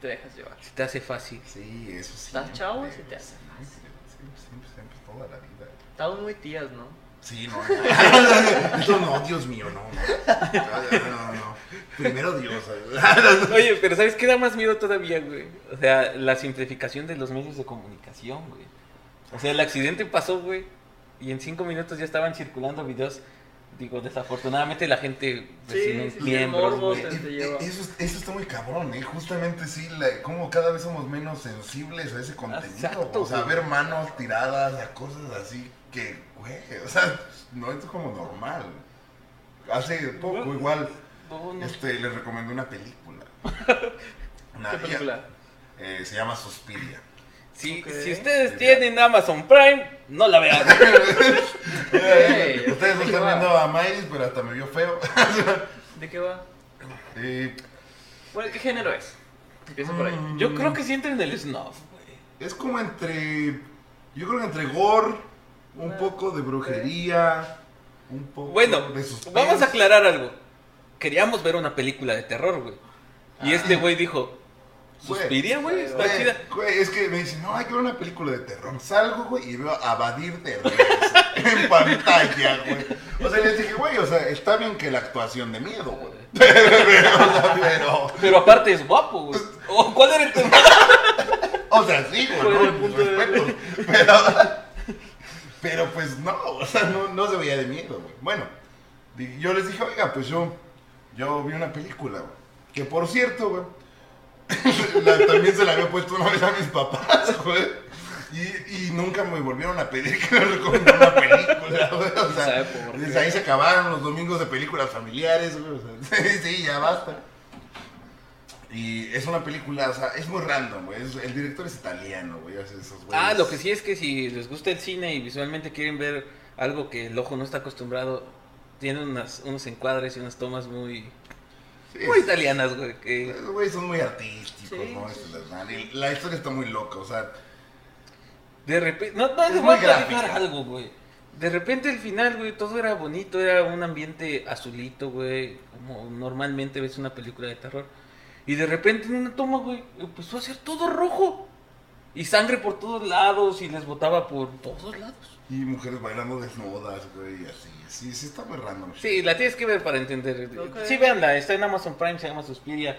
te dejas llevar. Se te hace fácil. Sí, eso sí. Estás chavo, siempre, se te hace siempre, Siempre, siempre, siempre, toda la vida. Estamos muy tías, ¿no? Sí, no, no. Eso no, Dios mío, no, no. No, no, no. Primero Dios. Oye, pero ¿sabes qué da más miedo todavía, güey? O sea, la simplificación de los medios de comunicación, güey. O sea, el accidente pasó, güey, y en cinco minutos ya estaban circulando videos. Digo, desafortunadamente la gente pues, Sí, sí, miembros. Eso, es- eso está muy cabrón, ¿eh? Justamente sí, la- como cada vez somos menos sensibles a ese contenido. Exacto, o sea, güey. ver manos tiradas, a cosas así que, güey, o sea, no es como normal. Hace poco, Bueno, igual, No, no. este, les recomendé una película. Una- ¿Qué película? eh, se llama Suspiria. Si, ustedes tienen Amazon Prime, no la vean. Ustedes no ¿de qué están va? viendo a Miles, pero hasta me vio feo. ¿De qué va? Eh, Bueno, ¿qué género es? Empieza por ahí. Yo creo que sí entra en el snuff, güey. Es como entre. Yo creo que entre gore, un Ah, poco de brujería, un poco Bueno, de suspense. vamos a aclarar algo. Queríamos ver una película de terror, güey. Y Ah. este güey dijo, ¿suspiria, güey? Está Güey, chida. güey, es que me dicen, no, hay que ver una película de terror. Salgo, güey, y veo a Badir de Reyes en pantalla, güey. O sea, les dije, güey, o sea, está bien que la actuación de miedo, güey. pero, o pero, Pero aparte es guapo, güey. Oh, ¿Cuál era el tema? o sea, sí, güey, ¿Cuál no, de- respetos. Pero, pero pues no, o sea, no, no se veía de miedo, güey. Bueno, yo les dije, oiga, pues yo, yo vi una película, güey. Que por cierto, güey, la- también se la había puesto una vez a mis papás, güey. Y, y nunca me volvieron a pedir que les recomendara una película, güey. O sea, ahí se acabaron los domingos de películas familiares, güey. O sea, sí, ya basta. Y es una película, o sea, es muy random, güey. el director es italiano, güey. Ah, lo que sí es que si les gusta el cine y visualmente quieren ver algo que el ojo no está acostumbrado, tiene unas, unos encuadres y unas tomas muy, Sí, muy italianas, güey. Que... Los güeyes son muy artísticos, Sí, ¿no? sí, la- historia está muy loca, o sea, De repente, no, no, Es voy a algo, güey. De repente el final, güey, todo era bonito, era un ambiente azulito, güey, como normalmente ves una película de terror. Y de repente en una toma, güey, empezó a ser todo rojo. Y sangre por todos lados y les botaba por todos lados. y mujeres bailando desnudas, güey, y así. Sí, sí está muy random. Sí, la tienes que ver para entender. Ok. Sí, véanla, está en Amazon Prime, se llama Suspiria.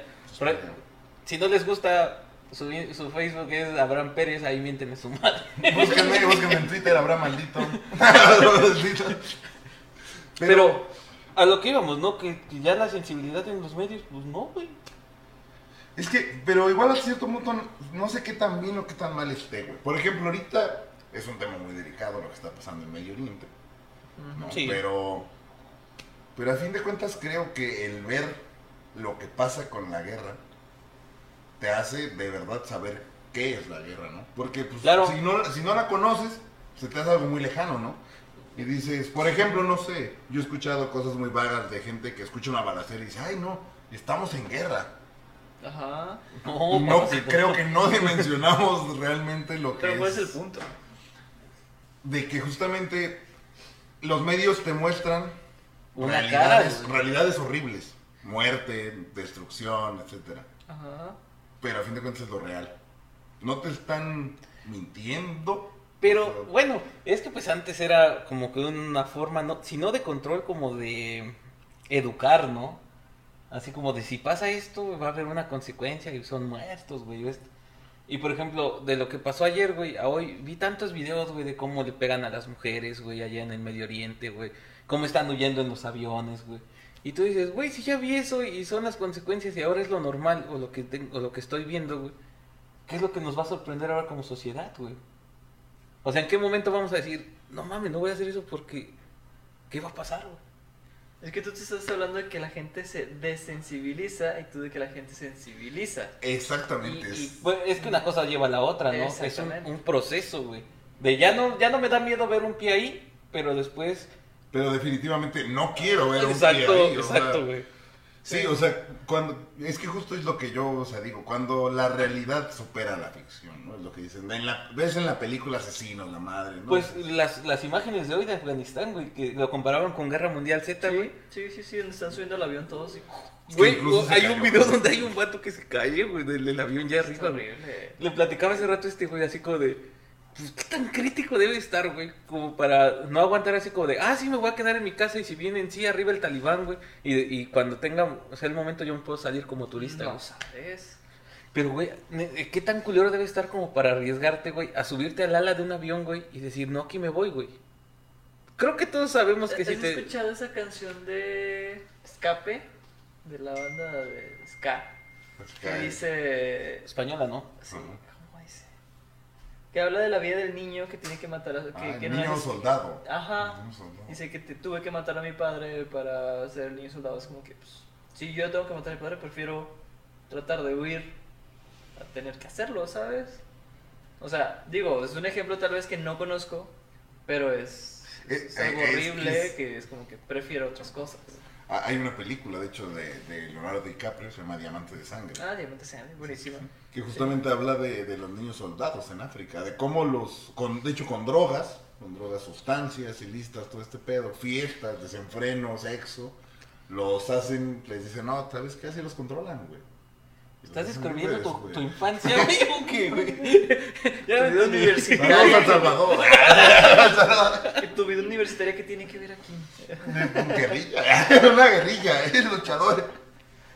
Si no les gusta, su, su Facebook es Abraham Pérez, ahí mienten a su madre. Búsquenme, búsquenme en Twitter, habrá maldito. Maldito. Pero a lo que íbamos, ¿no? Que, que ya la sensibilidad en los medios, pues no, güey. Es que, pero igual a cierto punto no, no sé qué tan bien o qué tan mal esté, güey. Por ejemplo, ahorita es un tema muy delicado lo que está pasando en Medio Oriente, ¿no? Sí. Pero, pero a fin de cuentas creo que el ver lo que pasa con la guerra te hace de verdad saber qué es la guerra, ¿no? Porque pues, Claro. si, no, si no la conoces, se te hace algo muy lejano, ¿no? Y dices, por ejemplo, no sé, yo he escuchado cosas muy vagas de gente que escucha una balacera y dice, ay no, estamos en guerra. Ajá. No, no, papacito. creo que no dimensionamos realmente lo que Pero ¿cuál es, es el punto? de que justamente los medios te muestran Una realidades, cara, güey. realidades horribles, muerte, destrucción, etcétera. Ajá. Pero a fin de cuentas es lo real. No te están mintiendo. Pero bueno, es que pues antes era como que una forma, no, si no de control, como de educar, ¿no? Así como de si pasa esto, va a haber una consecuencia y son muertos, güey. Y por ejemplo, de lo que pasó ayer, güey, a hoy vi tantos videos, güey, de cómo le pegan a las mujeres, güey, allá en el Medio Oriente, güey. Cómo están huyendo en los aviones, güey. Y tú dices, güey, si ya vi eso y son las consecuencias y ahora es lo normal o lo que, tengo, o lo que estoy viendo, güey. ¿Qué es lo que nos va a sorprender ahora como sociedad, güey? O sea, ¿en qué momento vamos a decir, no mames, no voy a hacer eso porque, ¿qué va a pasar, güey? Es que tú te estás hablando de que la gente se desensibiliza y tú de que la gente sensibiliza. Exactamente. Y- es- y- Pues, es que una cosa lleva a la otra, ¿no? Es un, un proceso, güey. De ya no, ya no me da miedo ver un pie ahí, pero después... Pero definitivamente no quiero ver un exacto, pie ahí, exacto, güey. Sí, o sea, cuando es que justo es lo que yo, o sea, digo, cuando la realidad supera la ficción, ¿no? Es lo que dicen. En la, ves en la película asesinos, la madre, ¿no? Pues las, las imágenes de hoy de Afganistán, güey, que lo comparaban con Guerra Mundial Z, güey. Sí, sí, sí, donde están subiendo al avión todos y... Güey, hay cayó. un video donde hay un vato que se cae, güey, del, del avión ya arriba, güey. Le platicaba hace rato a este güey así como de, pues qué tan crítico debe estar, güey, como para no aguantar así como de, ah, sí, me voy a quedar en mi casa y si vienen, sí, arriba el talibán, güey, y, y cuando tenga, o sea, el momento yo me puedo salir como turista, No güey. sabes. Pero, güey, ne- ¿qué tan culero debe estar como para arriesgarte, güey, a subirte al ala de un avión, güey, y decir, no, aquí me voy, güey? Creo que todos sabemos que ¿Has si te... escuchado esa canción de Escape? De la banda de Ska. Pues Que dice... Española, ¿no? Sí. Que habla de la vida del niño que tiene que matar a... Que, Ah, que no niño es- soldado. Ajá. Niño soldado. Dice que te- tuve que matar a mi padre para ser el niño soldado. Es como que, pues, si yo tengo que matar a mi padre, prefiero tratar de huir a tener que hacerlo, ¿sabes? O sea, digo, es un ejemplo tal vez que no conozco, pero es, es Es- algo es- horrible es- que es como que prefiero otras cosas. Ah, hay una película, de hecho, de, de Leonardo DiCaprio, se llama Diamante de Sangre. Ah, Diamante Sangre, buenísima. Que justamente habla de, de los niños soldados en África, de cómo los, con, de hecho con drogas, con drogas, sustancias ilícitas, todo este pedo, fiestas, desenfreno, sexo, los hacen, les dicen, no, ¿sabes qué? Así los controlan, güey. ¿Estás describiendo tu, infancia, amigo? ¿Qué, güey? ya Tu vida universitaria. Saludos a Salvador. ¿Y tu vida universitaria qué tiene que ver aquí? guerrilla, una guerrilla, es luchador.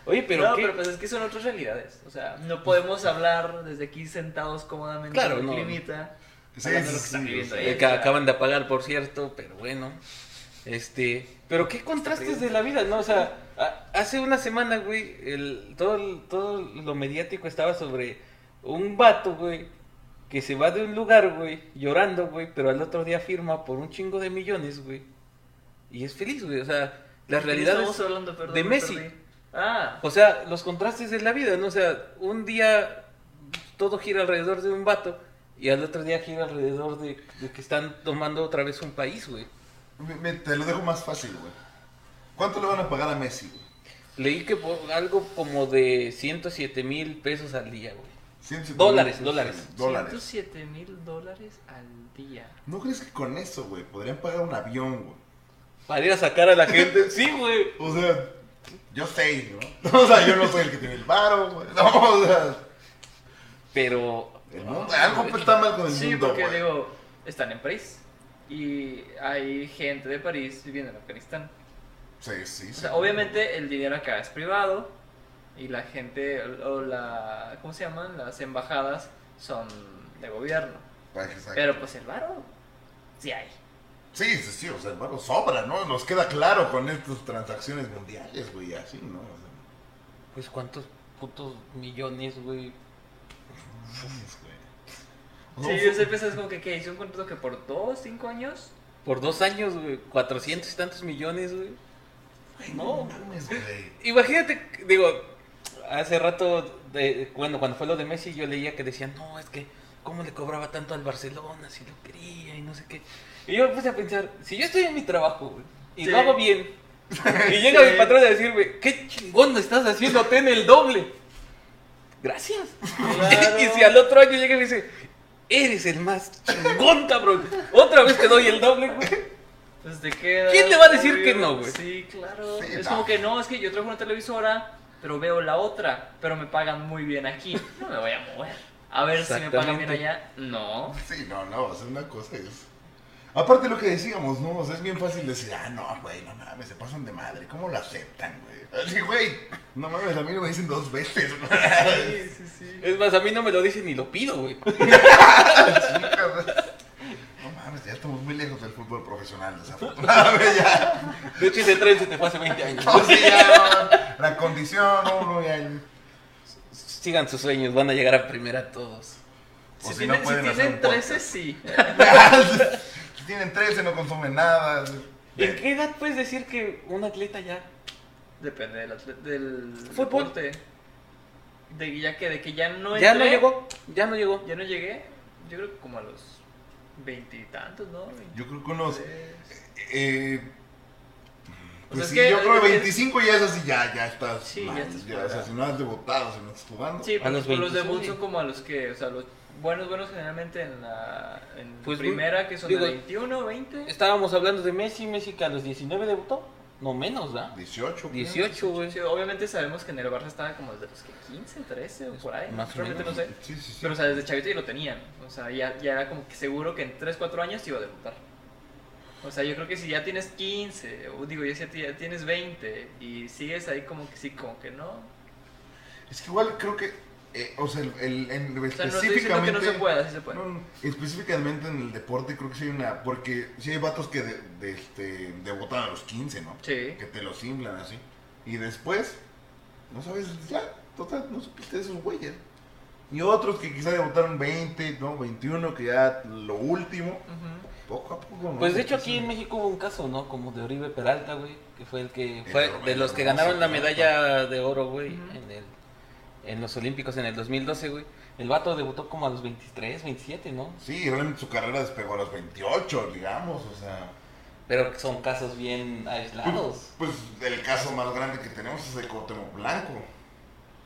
Oye, pero no, ¿qué? pero pues es que son otras realidades. O sea, no podemos hablar desde aquí sentados cómodamente Claro, en no. climita. Sí, sí, de lo que están sí, ahí. Eh, que acaban de apagar, por cierto, pero bueno. Este, pero qué contrastes de la vida, ¿no? O sea, a- hace una semana, güey, el, todo, todo lo mediático estaba sobre un vato, güey, que se va de un lugar, güey, llorando, güey, pero al otro día firma por un chingo de millones, güey. Y es feliz, güey. O sea, las ¿De qué realidades... estamos hablando, perdón, de me Messi. perdí? Ah, O sea, los contrastes de la vida, ¿no? O sea, un día todo gira alrededor de un vato y al otro día gira alrededor de, de que están tomando otra vez un país, güey. Me- me- te lo dejo más fácil, güey. ¿Cuánto le van a pagar a Messi, güey? Leí que por algo como de 107 mil pesos al día, güey. 107 Dólares, dólares. Dólares. 107 mil dólares al día. ¿No crees que con eso, güey, podrían pagar un avión, güey? Para ir a sacar a la gente. Sí, güey. O sea, yo sé, ¿no? O sea, yo no soy el que tiene el varo, güey. No, o sea, Pero. el mundo, algo está mal con el Sí, mundo, porque güey. digo, están en París. Y hay gente de París viviendo en Afganistán. Sí, sí, O sí. sea, obviamente el dinero acá es privado. Y la gente, o la. ¿Cómo se llaman? Las embajadas son de gobierno. Exacto. Pero pues el varo, sí hay. Sí, sí, sí, o sea, el varo sobra, ¿no? Nos queda claro con estas transacciones mundiales, güey, así, ¿no? O sea, Pues cuántos. putos millones, güey. Güey. Sí, No, yo sé, pensás como que, ¿qué? ¿Hizo un contrato que por dos, cinco años? Por dos años, güey. Cuatrocientos y tantos millones, güey. güey, no. mames, güey. Imagínate, digo, hace rato, de, bueno, cuando fue lo de Messi, yo leía que decían, no, es que, ¿cómo le cobraba tanto al Barcelona si lo quería y no sé qué? Y yo me puse a pensar, si yo estoy en mi trabajo, güey, y Sí. lo hago bien, y llega Sí. mi patrón a decirme, qué chingón estás haciendo, ten el doble. Gracias. Claro. y si al otro año llega y me dice, eres el más chingón, cabrón, otra vez te doy el doble, güey. Pues te queda. ¿Quién le va a decir obvio. que no, güey? Sí, claro. Sí, es no. como que no, es que yo trabajo en una televisora, pero veo la otra, pero me pagan muy bien aquí. No me voy a mover. A ver si me pagan bien Exactamente. allá. No. Sí, no, no, o sea, una cosa es. Aparte lo que decíamos, ¿no? O sea, es bien fácil decir, ah, no, güey, no mames, se pasan de madre, ¿cómo lo aceptan, güey? Así, güey, no mames, a mí me dicen dos veces, güey. Sí, sí, sí. Es más, a mí no me lo dicen ni lo pido, güey. No mames, ya estamos muy lejos del fútbol profesional, desafortunadamente, ya. De hecho, ese tren se te fue hace 20 años. No, sí, ya, la condición, uno, ya. Sigan sus sueños, van a llegar a primera todos. O Si si tienen, no pueden si hacer tienen un 13, podcast. sí. Tienen 13, no consumen nada. ¿En qué edad puedes decir que un atleta ya? Depende del, atle- del Fútbol. deporte. De ya que, de que ya no ya no llegó, ya no llegó. Ya no llegué. Yo creo que como a los veintitantos, ¿no? Yo creo que unos. 23. Eh, O pues sea, es sí, que- yo creo que es- 25 ya es así, ya, ya estás. Sí, ya mal, estás o fuera. sea, si no has debutado, si no estás jugando. Sí, A los porque los 26. debuts son como a los que, o sea, los buenos, buenos generalmente en la en Pues, primera, que son digo, de 21, 20. Estábamos hablando de Messi, Messi que a los 19 debutó. No menos, ¿verdad? 18. creo. 18, güey. Sí, obviamente sabemos que en el Barça estaba como desde los que 15, 13 o por ahí. Más Realmente no menos. sé. Sí, sí, sí. Pero, o sea, desde chavito ya lo tenían. O sea, ya, ya era como que seguro que en 3, 4 años iba a debutar. O sea, yo creo que si ya tienes 15, o digo, ya si ya tienes 20 y sigues ahí como que sí, como que no. Es que igual creo que. Eh, o sea, el, el- en- O sea, no estoy diciendo que no se pueda, sí se puede. No, no, específicamente en el deporte creo que sí hay una. Porque sí hay vatos que de, de, este, debutan a los 15, ¿no? Sí. Que te los inflan así. Y después, no sabes, ya, total, no supiste de esos güeyes. Y otros que quizá debutaron 20, ¿no? 21, que ya lo último, poco a poco, ¿no? Pues de hecho aquí en México hubo un caso, ¿no? Como de Oribe Peralta, güey, que fue el que El fue de los que ganaron la medalla de oro, güey, en el en los Olímpicos en el 2012, güey. El vato debutó como a los 23, 27, ¿no? Sí, realmente su carrera despegó a los 28, digamos, o sea. Pero son casos bien aislados. Pues el caso más grande que tenemos es el Cuauhtémoc Blanco.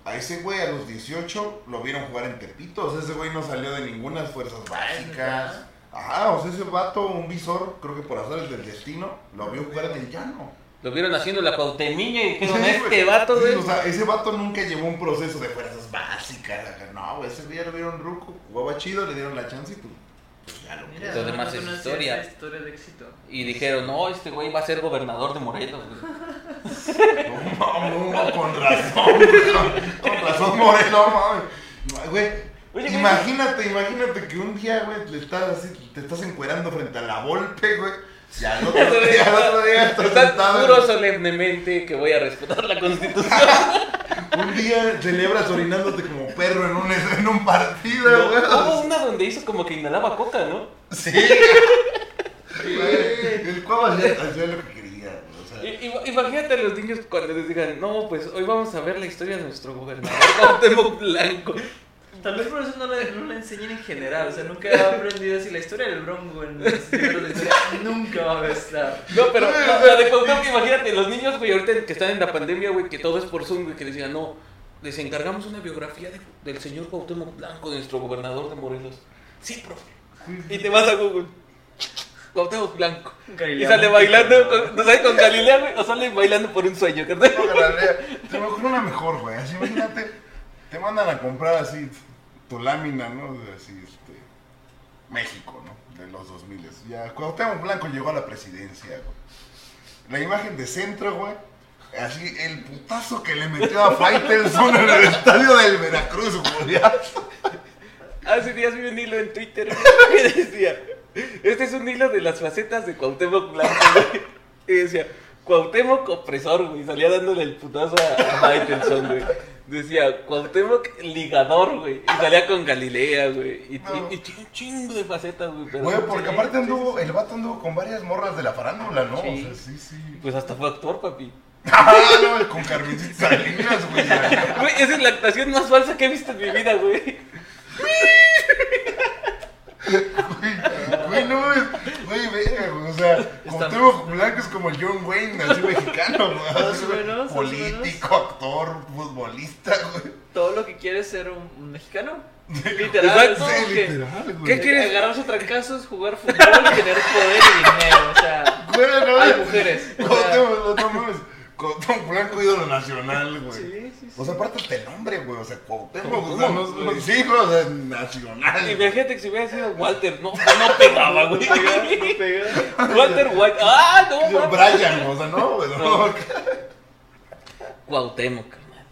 A ese güey a los 18 lo vieron jugar en Tepito. O sea, ese güey no salió de ninguna fuerzas básicas. ¿verdad? Ajá, o sea, ese vato, un visor, creo que por azares del destino, lo vio jugar en el llano. Lo vieron haciendo la Cuauhtemiña y dijeron, Sí, este güey. vato, Sí, güey. o sea, ese vato nunca llevó un proceso de fuerzas básicas. acá. No, güey, ese ya lo vieron ruco, jugaba chido, le dieron la chance y pues, pues ya lo Mira, Lo no demás es conocía historia. historia de éxito. Y dijeron, no, este güey va a ser gobernador de Morelos, güey. No, no, no, con razón, con, con razón, Moreno, mames. Güey, Oye, güey. imagínate, imagínate que un día, güey, le estás así, te estás encuerando frente a la Volpe, güey. Y al otro día, al otro día estás juro en- solemnemente que voy a respetar la constitución. Un día celebras orinándote como perro en un, en un partido, güey. Hubo una donde hizo como que inhalaba coca, ¿no? Sí. El cuavo hacía, lo que quería, güey, o sea. I- i- Imagínate a los niños cuando les digan, no, pues hoy vamos a ver la historia de nuestro gobernador Cuauhtémoc Blanco. Tal vez por eso no la, no la enseñan en general. O sea, nunca he aprendido así la historia del bronco en los libros de historia. Nunca va a estar. No, pero la de Cuauhtémoc, imagínate, los niños, güey, ahorita que están en la pandemia, güey, que todo es por Zoom, güey, que decían, no, les encargamos una biografía de- del señor Cuauhtémoc Blanco, de nuestro gobernador de Morelos. Sí, profe. Y te vas a Google. Cuauhtémoc Blanco. Y sale bailando, ¿no? con, ¿no sabes? Con Galilea, güey, o sale bailando por un sueño, carnal. No, Galilea, Te me ocurre una mejor, güey. Así, imagínate, te mandan a comprar así tu lámina, ¿no? Así, este. México, ¿no? De los 2000. Ya, Cuauhtémoc Blanco llegó a la presidencia, güey. La imagen de centro, güey. Así, el putazo que le metió a Faitelson en el estadio del Veracruz, güey. Hace días vi un hilo en Twitter que decía, este es un hilo de las facetas de Cuauhtémoc Blanco, güey. Y decía, Cuauhtémoc opresor, güey, salía dándole el putazo a, a Faitelson, güey. Decía Cuauhtémoc ligador, güey. Y salía con Galilea, güey. Y, No. y- y un chingo de facetas, güey. pero- Güey, porque aparte sí, anduvo, el vato anduvo con varias morras de la farándula, ¿no? Sí. O sea, sí, sí. Pues hasta fue actor, papi. Ah, no, con Carmencita Salinas, güey. Güey, esa es la actuación más falsa que he visto en mi vida, güey. Güey, güey, no, es, güey, verga, güey, o sea, Cuauhtémoc Blanco es como el John Wayne, así mexicano, güey. Político, actor, futbolista, güey. Todo lo que quiere es ser un, un mexicano. Literal, ¿no? Sí, literal, güey. ¿Qué quieres? Agarrarse a trancazos, jugar fútbol y tener poder y dinero. O sea, Güey, no, hay mujeres. O sea, Cuauhtémoc, no mames. Cuauhtémoc Blanco, ídolo nacional, güey. sí, sí, sí. O sea, aparte el nombre, güey. O sea, Cuauhtémoc, o sea, Cuauhtémoc, no, no, güey. sí, güey, o sea, nacional. Imagínate que si hubiera sido Walter, no, no pegaba, güey. No. Walter White. ¡Ah, no! Yo! Brian, o sea, no, güey. No, No. Cuauhtémoc, carnal.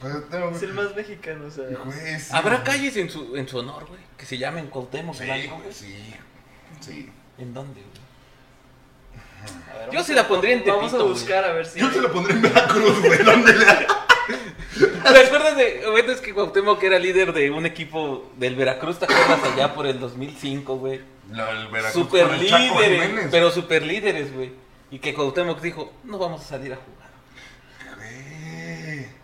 Cuauhtémoc, Es el más mexicano, o sea. güey, sí, Habrá güey. calles en su, en su honor, güey, que se llamen Cuauhtémoc Sí, güey. sí. Sí. ¿En dónde, güey? Ver, Yo a- la pondría en Vamos a Tepito, buscar a ver si. Yo se lo pondré en Veracruz, güey. ¿Dónde le ¿Te acuerdas de, bueno, es que Cuauhtémoc era líder de un equipo del Veracruz, ¿te acuerdas allá por el 2005, güey? No, el Veracruz Super con el Chaco líderes, Jiménez. pero super líderes, güey. Y que Cuauhtémoc dijo, no vamos a salir a jugar.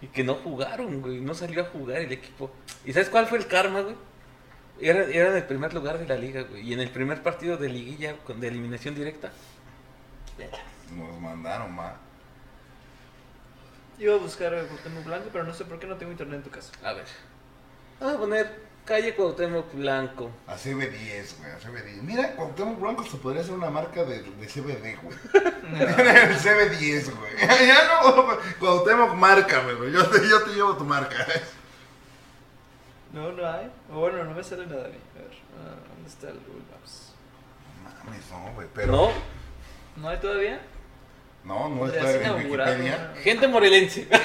Y que no jugaron, güey, no salió a jugar el equipo. ¿Y sabes cuál fue el karma, güey? Era, era en el primer lugar de la liga, güey. Y en el primer partido de liguilla con, de eliminación directa. Nos mandaron, ma. Iba a buscar a Cuauhtémoc Blanco, pero no sé por qué no tengo internet en tu casa. A ver. Vamos a poner calle Cuauhtémoc Blanco. A CB10, güey, a CB10. Mira, Cuauhtémoc Blanco se podría hacer una marca de, de CBD, güey. el CB10, güey. ya no, güey. Cuauhtémoc, márcame, güey. Yo te, yo te llevo tu marca. No, no hay. O bueno, no me sale nada a mí. A ver, ah, ¿dónde está el Google Maps? Mames, no, güey. Pero. ¿No? ¿No hay todavía? No, no está en Wikipedia. ¿no? Gente morelense.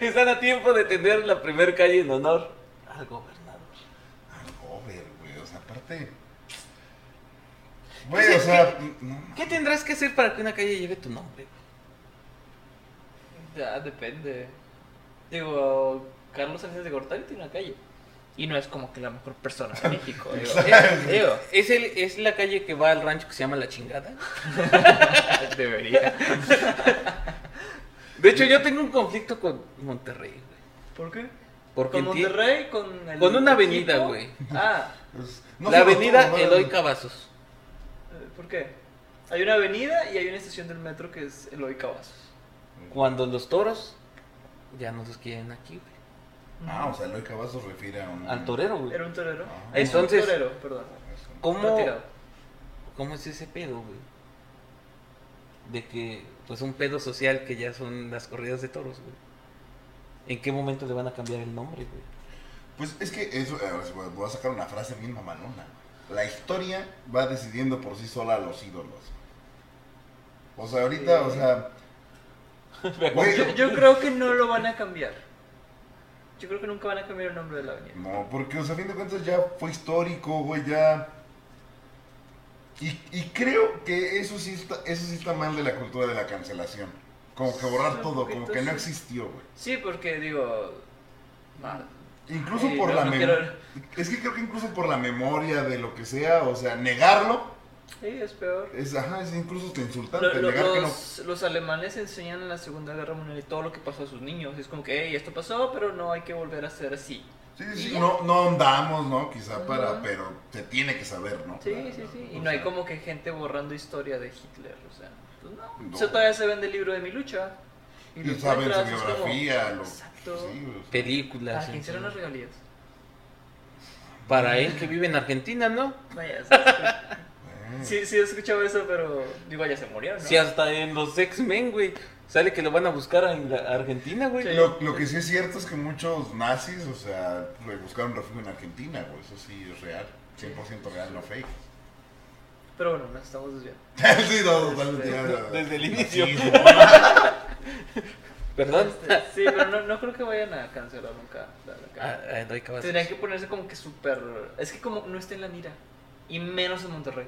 Están a tiempo de tener la primer calle en honor al gobernador. Al gober, güey. O sea, aparte. Güey, o sea. no. ¿Qué tendrás que hacer para que una calle lleve tu nombre? Ya, depende. Digo, Carlos Sánchez de Gortari tiene una calle. Y no es como que la mejor persona de México. digo. Exacto. digo, ¿Es, el, ¿Es la calle que va al rancho que se llama La Chingada? debería. De hecho, yo tengo un conflicto con Monterrey, güey. ¿Por qué? Porque ¿Con Monterrey? ¿Con el Con una avenida, equipo? güey. Ah, pues, no la avenida todos, ¿no? Eloy Cavazos. eh, ¿por qué? Hay una avenida y hay una estación del metro que es Eloy Cavazos. Cuando los toros ya no los quieren aquí, güey. Ah, o sea, Eloy Cavazos refiere a un. Al torero, güey. Era un torero. Ah. Entonces- Un torero, perdón. ¿Cómo. ¿Cómo es ese pedo, güey? De que, pues, un pedo social que ya son las corridas de toros, güey. ¿En qué momento le van a cambiar el nombre, güey? Pues es que eso, eh, voy a sacar una frase bien mamalona. La historia va decidiendo por sí sola a los ídolos. O sea, ahorita, o sea, güey, Yo, yo creo que no lo van a cambiar. Yo creo que nunca van a cambiar el nombre de la avenida. no, porque, o sea, a fin de cuentas ya fue histórico, güey, ya. Y, y creo que eso sí, está, eso sí está mal de la cultura de la cancelación. Como que borrar todo, como que no existió, güey. Sí, porque digo. Incluso Sí, por no, la no memoria. quiero- Es que creo que incluso por la memoria de lo que sea, o sea, negarlo, Sí, es peor. es, ajá, es incluso hasta insultante. Lo- lo- negar que no los, alemanes enseñan en la Segunda Guerra Mundial y todo lo que pasó a sus niños. Es como que, hey, esto pasó, pero no hay que volver a ser así. Sí, Y sí, no, no andamos, ¿no? Quizá para, pero se tiene que saber, ¿no? Sí, Para- sí, sí. Y o no hay como que gente borrando historia de Hitler, o sea. Pues no. Todavía se vende el libro de mi lucha. Y lo saben su como- biografía, lo... Exacto. sí, güey. Películas. ¿A quién serán las regalías? Para él que vive en Argentina, ¿no? Vaya, sí, Eh, sí, sí he escuchado eso, pero digo, ya se murió, ¿no? Si hasta en los X-Men, güey, sale que lo van a buscar en la Argentina, güey. Sí. Lo, lo que sí es cierto es que muchos nazis, o sea, le buscaron refugio en Argentina, güey. Eso sí es real. 100% real, no fake. Pero bueno, nos estamos desviando. sí, no, totalmente. Este, ya- desde el inicio. nazismo. ¿Perdón? Este, sí, pero no, no creo que vayan a cancelar nunca la, la Ah, cara. ah, Eloy Cavazos. Tendrían que ponerse como que súper... Es que como no está en la mira. Y menos en Monterrey.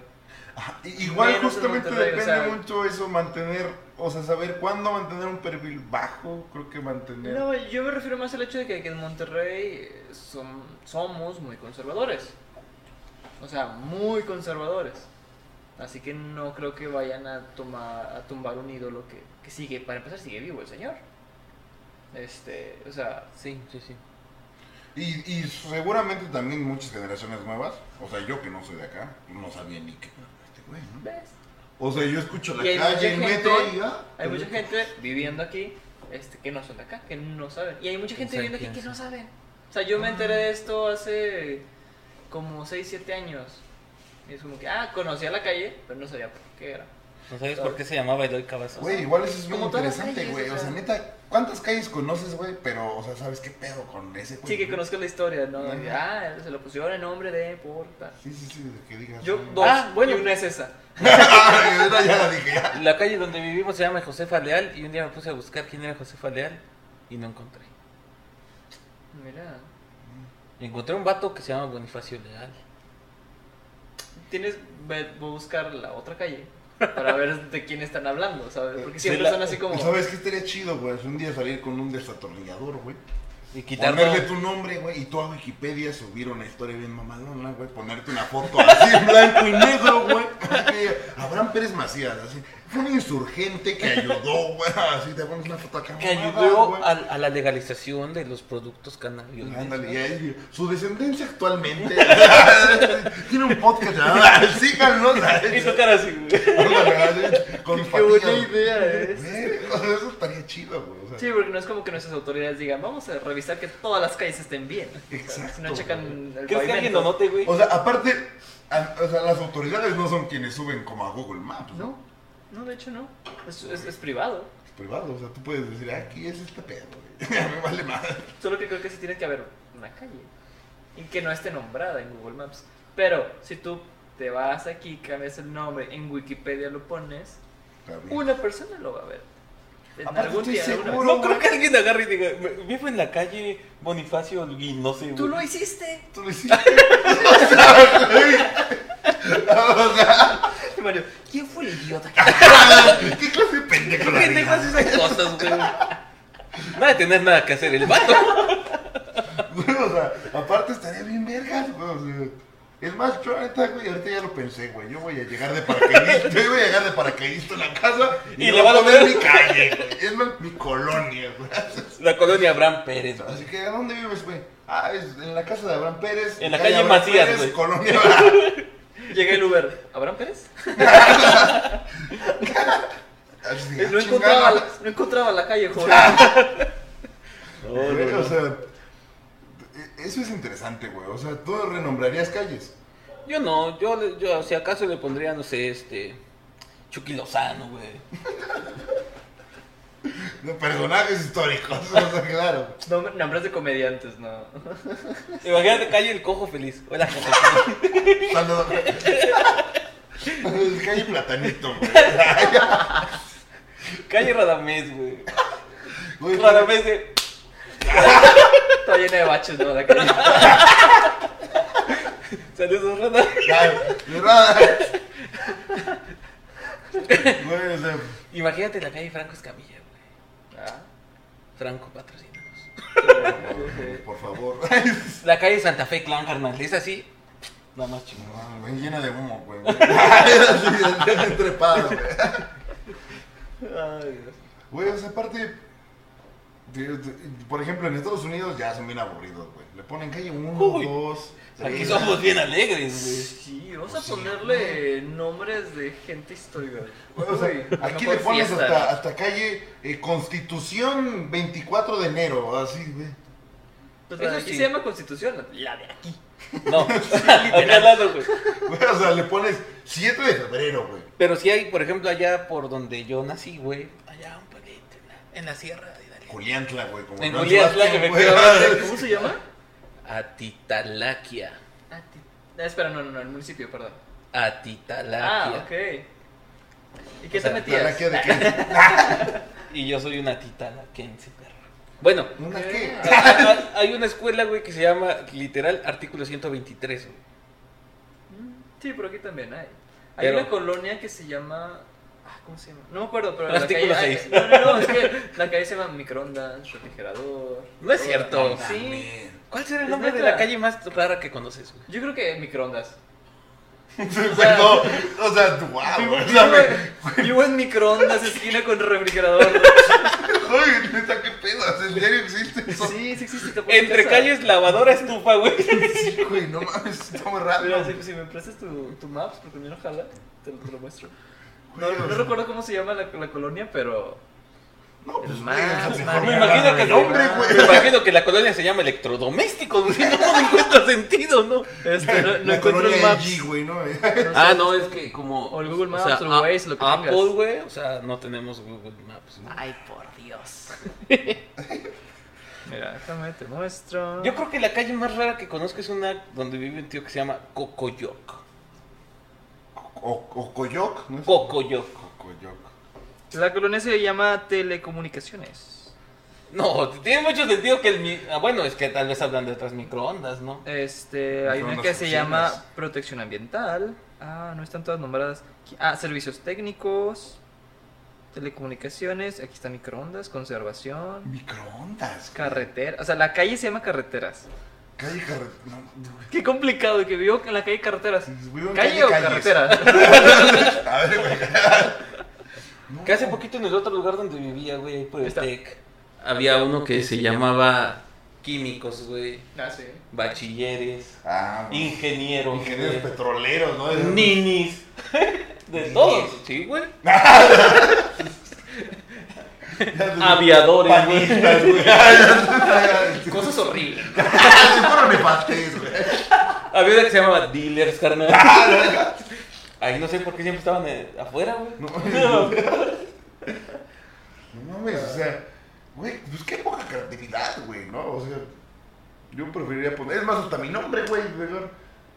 Ajá, Igual Menos justamente o depende sea- mucho eso, mantener, o sea, saber cuándo mantener un perfil bajo, creo que mantener... No, yo me refiero más al hecho de que, que en Monterrey eh, som- somos muy conservadores. O sea, muy conservadores. Así que no creo que vayan a tomar a tumbar un ídolo que, que sigue, para empezar sigue vivo el señor. Este, o sea, Sí, sí, sí. Y, y seguramente también muchas generaciones nuevas, o sea, yo que no soy de acá, no sabía ni qué güey, ¿no? ¿ves? O sea, yo escucho la Y calle, el metro y ah, Hay mucha gente viviendo aquí este, que no son de acá, que no saben. Y hay mucha gente viviendo aquí que no saben. O sea, yo me enteré de esto hace como 6, 7 años. Y es como que, ah, conocía la calle, pero no sabía por qué era. ¿No sabes por qué se llamaba Eloy Cavazos? Güey, igual eso es muy interesante, güey. o sea, neta, ¿cuántas calles conoces, güey? Pero, o sea, ¿sabes qué pedo con ese güey? Sí, que conozco la historia, ¿no? Ajá. Ah, se lo pusieron en nombre de por tal. Sí, sí, sí, de que digas. Yo, ah, dos, Ah, bueno. y una es esa. ya la dije, ya. La calle donde vivimos se llama Josefa Leal y un día me puse a buscar quién era Josefa Leal y no encontré. Mira, Encontré un vato que se llama Bonifacio Leal. tienes, voy a buscar la otra calle para ver de quién están hablando, ¿sabes? Porque siempre la- son así como... ¿Sabes qué estaría chido, güey? Un día salir con un desatornillador, güey. Y quitarlo. Ponerle tu nombre, güey, y tú a Wikipedia subir una historia bien mamalona, güey. Ponerte una foto así en blanco y negro, güey. Abraham Pérez Macías, así. Fue un insurgente que ayudó, güey. Así te pones una foto acá. Que ayudó güey. a, a la legalización de los productos cannabinoides. Ándale, y ahí, su descendencia actualmente tiene un podcast llamado Síganos. Y su cara así, güey. Con Qué buena idea es. Eso estaría chido, güey. o sea. Sí, porque no es como que nuestras autoridades digan, vamos a revisar que todas las calles estén bien. Exacto, Si no checan el ¿Crees que alguien lo note, güey? O sea, aparte, a- o sea, las autoridades no son quienes suben como a Google Maps, ¿no? No, no, de hecho no. Es, es, es privado. Es privado, o sea, tú puedes decir, "Ah, aquí es este pedo, güey. Me vale más. Solo que creo que sí tiene que haber una calle. Y que no esté nombrada en Google Maps. Pero si tú te vas aquí, cambias el nombre, en Wikipedia lo pones, una persona lo va a ver. En Aparte, algún estoy día, seguro-. No creo que alguien agarre y diga, "Me- vivo en la calle Bonifacio y no sé, Tú lo güey". hiciste. Tú lo hiciste. o sea, güey. O sea, Mario, ¿quién fue el idiota? ¿qué clase de pendejo ¿Qué la pendejo hace esas cosas, güey? No ha de tener nada que hacer el vato. Güey, o sea, aparte estaría bien vergas, güey. O sea, es más, yo ahorita, güey, ahorita ya lo pensé, güey. Yo voy a llegar de paracaidista, yo voy a llegar de paracaidista a la casa y, Y le le voy a van a poner mi calle, güey. Es más, mi colonia, güey. La colonia Abraham Pérez, güey. Así que, ¿a dónde vives, güey? Ah, es en la casa de Abraham Pérez. En la calle Abraham Macías, Pérez, güey. Colonia. Llega el Uber. ¿Abraham Pérez? No, ah, encontraba la, no encontraba la calle. Güey, O sea, eso es interesante, güey. O sea, tú renombrarías calles. Yo no, yo, yo si acaso le pondría, no sé, este. Chucky Lozano, güey. De personajes históricos, o sea, claro. Nom- Nombres de comediantes, no. Imagínate calle el cojo feliz. Hola, jefe. Saludos. Calle Platanito, güey. Calle Radamés, güey. Güey, Radamés de. Está llena de baches, ¿no? La calle. Saludos, Radamés. Güey, o sea, Imagínate la calle Franco Escamilla, güey. Ah, Franco, patrocínanos. por favor. La calle Santa Fe Clan, carnal. Es así. Nada más chingón. No, güey, llena de humo, güey. Así, entrepado, güey. Ay, Dios. Güey, o sea, aparte. Por ejemplo, en Estados Unidos ya son bien aburridos, güey. Le ponen calle 1, Uy, 2. Aquí somos bien alegres, güey. Sí, vamos Pues a sí, ponerle nombres de gente histórica. O sea, Uy, aquí le pones fiesta, hasta, ¿no? hasta calle eh, Constitución 24 de enero, así, güey. Pues Eso aquí sí. se llama Constitución, la de aquí. No, acá al lado, güey. O sea, le pones 7 de febrero, güey. Pero sí hay, por ejemplo, allá por donde yo nací, güey. Allá un pueblito, en la, en la sierra de. Juliantla, güey. Como En Juliantla, Sebastián, güey. efectivamente. ¿Cómo se llama? Atitalaquia. Ah, espera, no, no, no, el municipio, perdón. Atitalaquia. Ah, ok. ¿Y qué O sea, te metías? ¿La que de qué? Y yo soy una titalaquense, perro. Bueno, ¿Una qué? hay una escuela, güey, que se llama, literal, artículo 123, güey. Sí, por aquí también hay. Hay Pero- una colonia que se llama. ah, ¿Cómo se llama? No me acuerdo, pero la calle. seis. ay, No, no, no, es que la calle se llama microondas, refrigerador. No es cierto. Sí. ¿Cuál será el nombre de la calle más rara que conoces, güey? Yo creo que microondas. No, o sea, wow. Vivo, o sea, me- vivo- vivo en microondas, esquina con refrigerador. Oye, neta, qué pedo, ¿en serio existe eso? Sí, sí existe. te puedo Entre calles, lavadora, estufa, güey. Sí, güey, no mames, está muy raro. Mira, si, si me prestas tu, tu maps, porque a mí no jala, te lo, te lo muestro. No, Güey, no o recuerdo cómo se llama la, la colonia, pero. No, pues, más, o sea, mejor Me imagino que nombre, güey. Me imagino que la colonia se llama electrodomésticos, güey. No, no encuentro sentido, ¿no? Este, no, encuentro el colonia maps. LG, güey, ¿no? Ah, no, es que como. O el Google Maps, sea, o el a- Waze, lo que Apple, tengas. güey. O sea, no tenemos Google Maps. Ay, por Dios. Mira, déjame, te muestro. Yo creo que la calle más rara que conozco es una donde vive un tío que se llama Cocoyoc. O, o Coyoc, ¿no es? Cocoyoc. La colonia se llama Telecomunicaciones. No, tiene mucho sentido que el. mi- Ah, bueno, es que tal vez hablan de otras microondas, ¿no? Este, hay una Microondas que se llama Protección Ambiental. Ah, no están todas nombradas. Ah, Servicios Técnicos. Telecomunicaciones. Aquí está microondas, conservación. Microondas. güey. Carretera. O sea, la calle se llama Carreteras. Calle carretera. No, Qué complicado que vivo en la calle Carreteras. ¿Calle o calles. carretera? A ver, güey. Que hace poquito en el otro lugar donde vivía, güey, ahí por el. TEC, había uno que se llamaba químicos, güey, Ah, sí. bachilleres, Ah, bueno. ingenieros, Ingenieros güey, petroleros, ¿no? ninis, de Ninis. todos, sí, güey. Aviadores. Aviadores, Panistas, güey. Cosas horribles. Ah, sí, fueron nefastes, güey. Había una que se llamaba dealers, carnal. Ahí no sé por qué siempre estaban eh, afuera, güey. No, No mames, o sea, güey, pues qué poca creatividad, güey, ¿no? O sea, yo preferiría poner, es más, hasta mi nombre, güey, mejor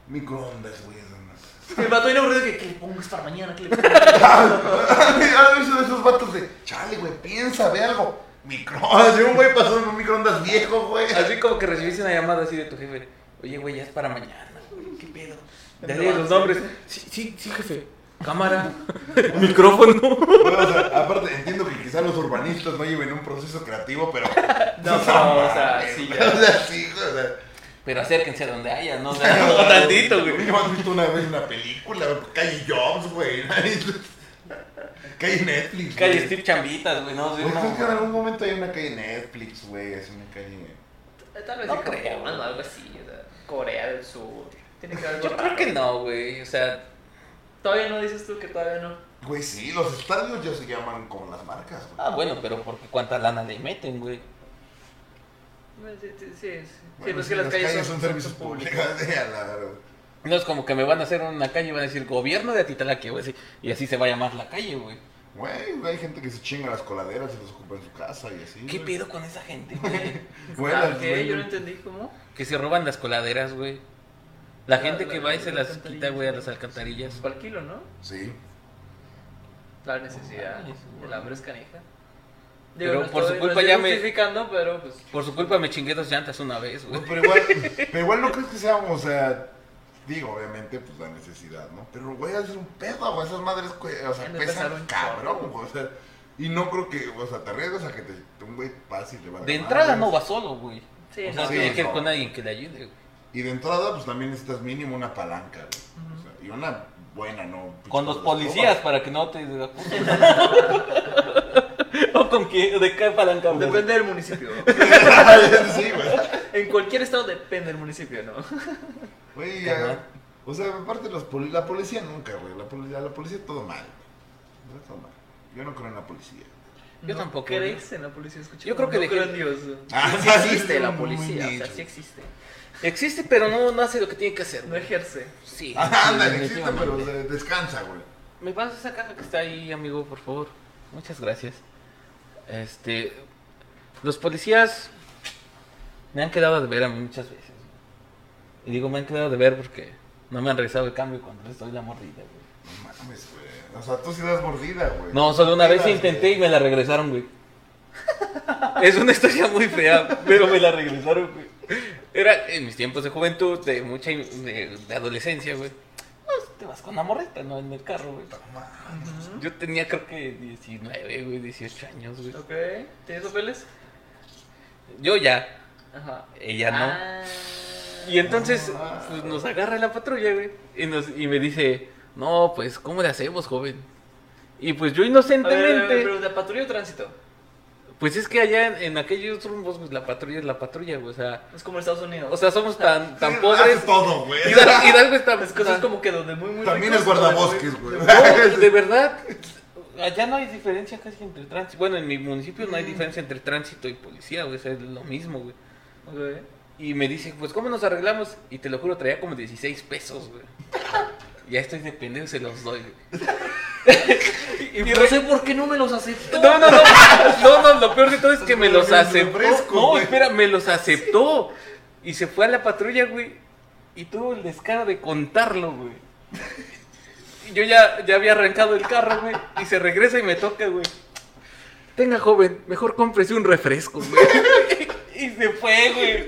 microondas, güey. eso no. El vato viene aburrido que, que le pongas para mañana. Que le Ah, esos, esos vatos de, chale, güey, piensa, ve algo. Microondas, y un güey pasó en un microondas viejo, güey. Así como que recibiste una llamada así de tu jefe. Oye, güey, ya es para mañana, güey. ¿Qué pedo? No, Dale los nombres. Sí, sí, sí, jefe. Cámara. Micrófono. Bueno, o sea, aparte, entiendo que quizás los urbanistas no lleven un proceso creativo, pero. No, pero, o sea, sí, ya. O sea, sí, o sea. Pero acérquense a donde haya, ¿no? O sea, no tantito, güey. ¿No has visto una vez una película? Calle Jobs, güey. Calle Netflix. Calle güey. Steve Chambitas, güey, ¿no? Sí, Yo creo que en no. algún momento hay una calle Netflix, güey. Es una calle. Tal vez No creo. Algo así. O sea, Corea del Sur. Tiene que haber algo Yo creo raro. que no, güey. O sea, Todavía no dices tú que todavía no. Güey, sí, los estadios ya se llaman como las marcas, güey. ah, bueno, pero porque cuánta lana le meten, güey. Sí, sí, sí. sí. Bueno, pues que las, calles, son, servicios públicos. No es como que me van a hacer una calle y van a decir gobierno de Atitalaquia, güey. Y así se va a llamar la calle, güey. Güey, hay gente que se chinga las coladeras y los ocupa en su casa y así. ¿Qué güey. pedo con esa gente, güey? Güey, Ah, las- ¿qué? Yo no entendí cómo. Que se roban las coladeras, güey. La gente la- que va y se las quita, güey, a las alcantarillas. Por kilo, ¿no? Sí. La necesidad. Ay, El hambre es canija. Pero no por su culpa no estoy ya me- justificando, pero pues. Por su culpa me chingué dos llantas una vez, güey. Pero igual, pero igual no crees que sea, o sea, digo, obviamente, pues la necesidad, ¿no? Pero, güey, es un pedo, güey, esas madres, o sea, pesan cabrón, güey, o sea, y no creo que, o sea, te arriesgas a que te, un güey pase y le va a De entrada madres. no va solo, güey. Sí, o sea, no, tiene sí, que ir con alguien que le ayude, güey. Y de entrada, pues también necesitas mínimo una palanca, güey. O sea, y una buena, ¿no? Con los policías para que no te... o con quién, de qué palanca, güey? Depende del municipio. sí, güey. en cualquier estado depende del municipio, ¿no? Güey, ya, Ajá. o sea, aparte los poli- la policía nunca, güey, la policía, la policía todo mal, güey. Todo mal. Yo no creo en la policía. Yo No tampoco, ¿Crees en la policía? Escucha, Yo creo que no dejé- creo en Dios. Ah, sí existe la policía, o sea, dicho. sí existe. Existe, pero no, no hace lo que tiene que hacer. No güey. ejerce. Sí. Ah, sí, ándale, existe, pero de- descansa, güey. ¿Me pasas esa caja que está ahí, amigo, por favor? Muchas gracias. Este. Los policías me han quedado de ver a mí muchas veces. Y digo, me han quedado de ver porque no me han regresado el cambio cuando les doy la mordida, güey. No mames, güey. O sea, tú sí das mordida, güey. No, solo una vez intenté y me la regresaron, güey. Es una historia muy fea, pero me la regresaron, güey. Era en mis tiempos de juventud, de mucha de, de adolescencia, güey. Pues, te ibas con la morrita, ¿no? En el carro, güey. Yo tenía creo que 19, güey, 18 años, güey. Ok. ¿Tienes papeles? Yo ya, Ajá. ella no. Ah. Y entonces, pues nos agarra la patrulla, güey. Y, nos, y me dice, no, pues, ¿cómo le hacemos, joven? Y pues yo A ver, a ver, inocentemente, pero de patrulla o tránsito. Pues es que allá en, en aquellos rumbos, pues la patrulla es la patrulla, güey. O sea, Es como en Estados Unidos. o sea somos tan, tan Sí, pobres. hace todo, güey. Hidalgo, Hidalgo está es cosas como que donde muy, muy También ricos, es guardabosques, güey. No, de verdad, allá no hay diferencia casi entre tránsito. Bueno, en mi municipio no hay diferencia entre tránsito y policía, güey. O sea, es lo mismo, güey. muy- Ok. Y me dice, pues, ¿cómo nos arreglamos? Y te lo juro, traía como 16 pesos, güey. Ya estoy de pendejo, se los doy, güey. Y no sé por qué no me los aceptó. No, no, no, no, no, lo peor de todo es que me los Bien aceptó. No, espera, me los aceptó. Y se fue a la patrulla, güey. Y tuvo el descaro de contarlo, güey. Y Yo ya, ya había arrancado el carro, güey. Y se regresa y me toca, güey. Tenga, joven, mejor cómprese un refresco, güey. Y se fue, güey.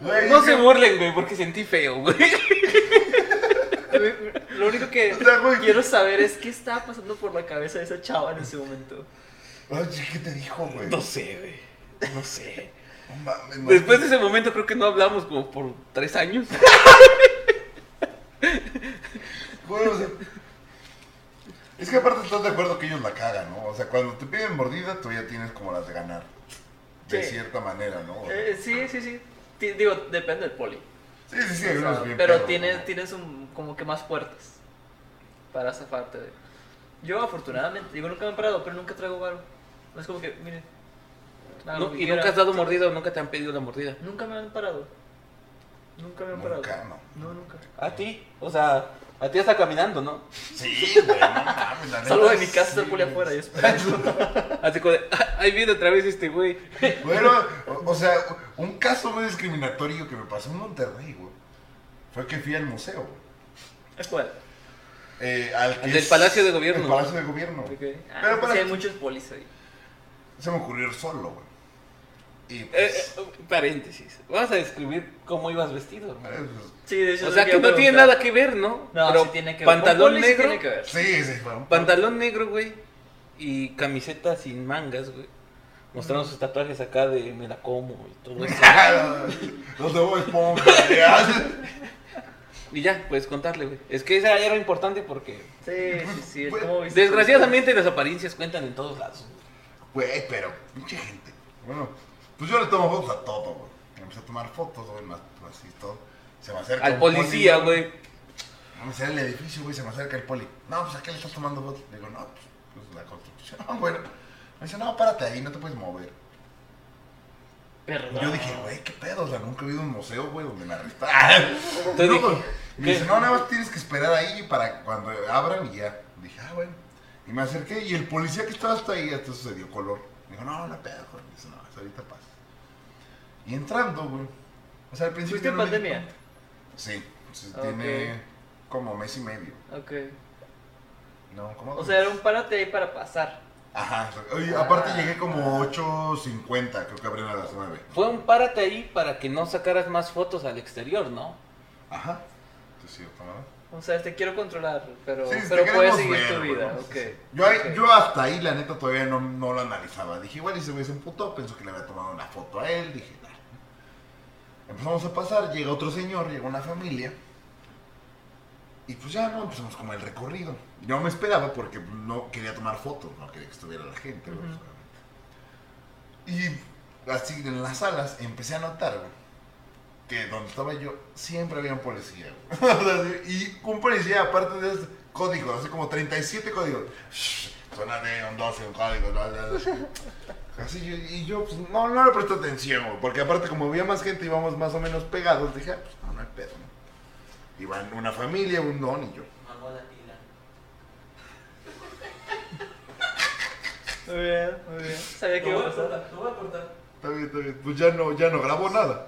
Güey, No se que- burlen, güey, porque sentí feo, güey. Lo único que O sea, güey. quiero saber es qué estaba pasando por la cabeza de esa chava en ese momento. Oye, ¿qué te dijo, güey? No sé, güey. No sé. Después de ese momento creo que no hablamos como por tres años. Güey, o sea, Es que aparte estás de acuerdo que ellos la cagan, ¿no? O sea, cuando te piden mordida, tú ya tienes como las de ganar. De Sí. cierta manera, ¿no? Eh, sí, sí, sí. Digo, depende del poli. Sí, sí, sí, bien pero tienes, ¿no? tienes un, como que más puertas para zafarte de. Yo, afortunadamente, digo, nunca me han parado, pero nunca traigo varo. No es como que, hagan No, y nunca has dado mordida o nunca te han pedido la mordida. Nunca me han parado. Nunca me han parado. Nunca, no. No, nunca. A ti, o sea, a ti hasta caminando, ¿no? Sí, güey, no mames, la. Salgo de mi casa, está sí. el poli afuera y esperando. Así como de, "Ah, ahí viene otra vez este güey. Bueno, o, o sea, un caso muy discriminatorio que me pasó en Monterrey, güey. Fue que fui al museo, güey. ¿Es cuál? Eh, al que del es- Palacio de Gobierno. El Palacio de Gobierno. Ok. Ah, Pero pues para- sí, hay muchos polis ahí. Se me ocurrió solo, güey. Y Eh, pues, eh, paréntesis. Vamos a describir cómo ibas vestido, hermano. Sí, de hecho. O sea, que a no tiene nada que ver, ¿no? No, Pero sí tiene que ver. Pantalón Con poli sí negro. tiene que ver. sí, un- Pantalón negro, güey. Y camiseta sin mangas, güey. Mostrando sus tatuajes acá de me la como y todo eso. Los de Bob Esponja, ya. y ya, puedes contarle, güey. Es que esa era importante porque Sí, sí, sí. Es Pues, desgraciadamente las apariencias cuentan en todos lados. Güey, pero, pinche gente. Bueno, pues yo le tomo fotos a todo, güey. Empecé a tomar fotos, güey, más así todo. Se me acerca Al policía, poli, güey. Vamos a ir al edificio, güey, se me acerca el poli. No, pues ¿a qué le estás tomando fotos? Le digo, no, pues, pues la construcción. Ah, bueno. Me dice, no, párate ahí, no te puedes mover. Perdón. Y yo dije, güey, qué pedo, o sea, nunca he ido a un museo, güey, donde me arrestaron. Te No, dije, y me dice, no, nada más tienes que esperar ahí para cuando abran y ya. Dije, ah, bueno. Y me acerqué y el policía que estaba hasta ahí, entonces se dio color. Me dijo, no, la pedo, joder. Dice, no, eso ahorita pasa. Y entrando, güey. O sea, al principio. ¿Fuiste en no me pandemia? Sí, Ok. tiene como mes y medio. Ok. No, como O sea, era un párate ahí para pasar. Ajá. Oye, aparte Ah. llegué como 8.50, creo que abren a las 9. Fue un párate ahí para que no sacaras más fotos al exterior, ¿no? Ajá. Sí, es cierto, ¿no? O sea, te quiero controlar, pero, Sí, pero puedes seguir ver, tu vida. ¿no? Ok. Sí, sí. Yo, ahí- ok. yo hasta ahí, la neta, todavía no, no lo analizaba. Dije, igual y se me emputó, pensó que le había tomado una foto a él. Dije. Empezamos a pasar, llega otro señor, llega una familia. Y pues ya, ¿no? Empezamos como el recorrido. Yo me esperaba porque no quería tomar fotos, no quería que estuviera la gente, obviamente. Y así en las salas empecé a notar, güey, que donde estaba yo siempre había un policía, güey. Y un policía, aparte de códigos, así como 37 códigos. Shh, Zona de un 12, un código, bla, bla, bla. Así yo, y yo, pues, no, no le presté atención, güey, porque aparte como había más gente, íbamos más o menos pegados, dije, ah, pues no, no hay pedo, ¿no? Iban una familia, un don y yo. Muy bien, muy bien. Sabía que iba a pasar. voy a cortar. Está bien, está bien. Pues ya no, ya no grabó nada.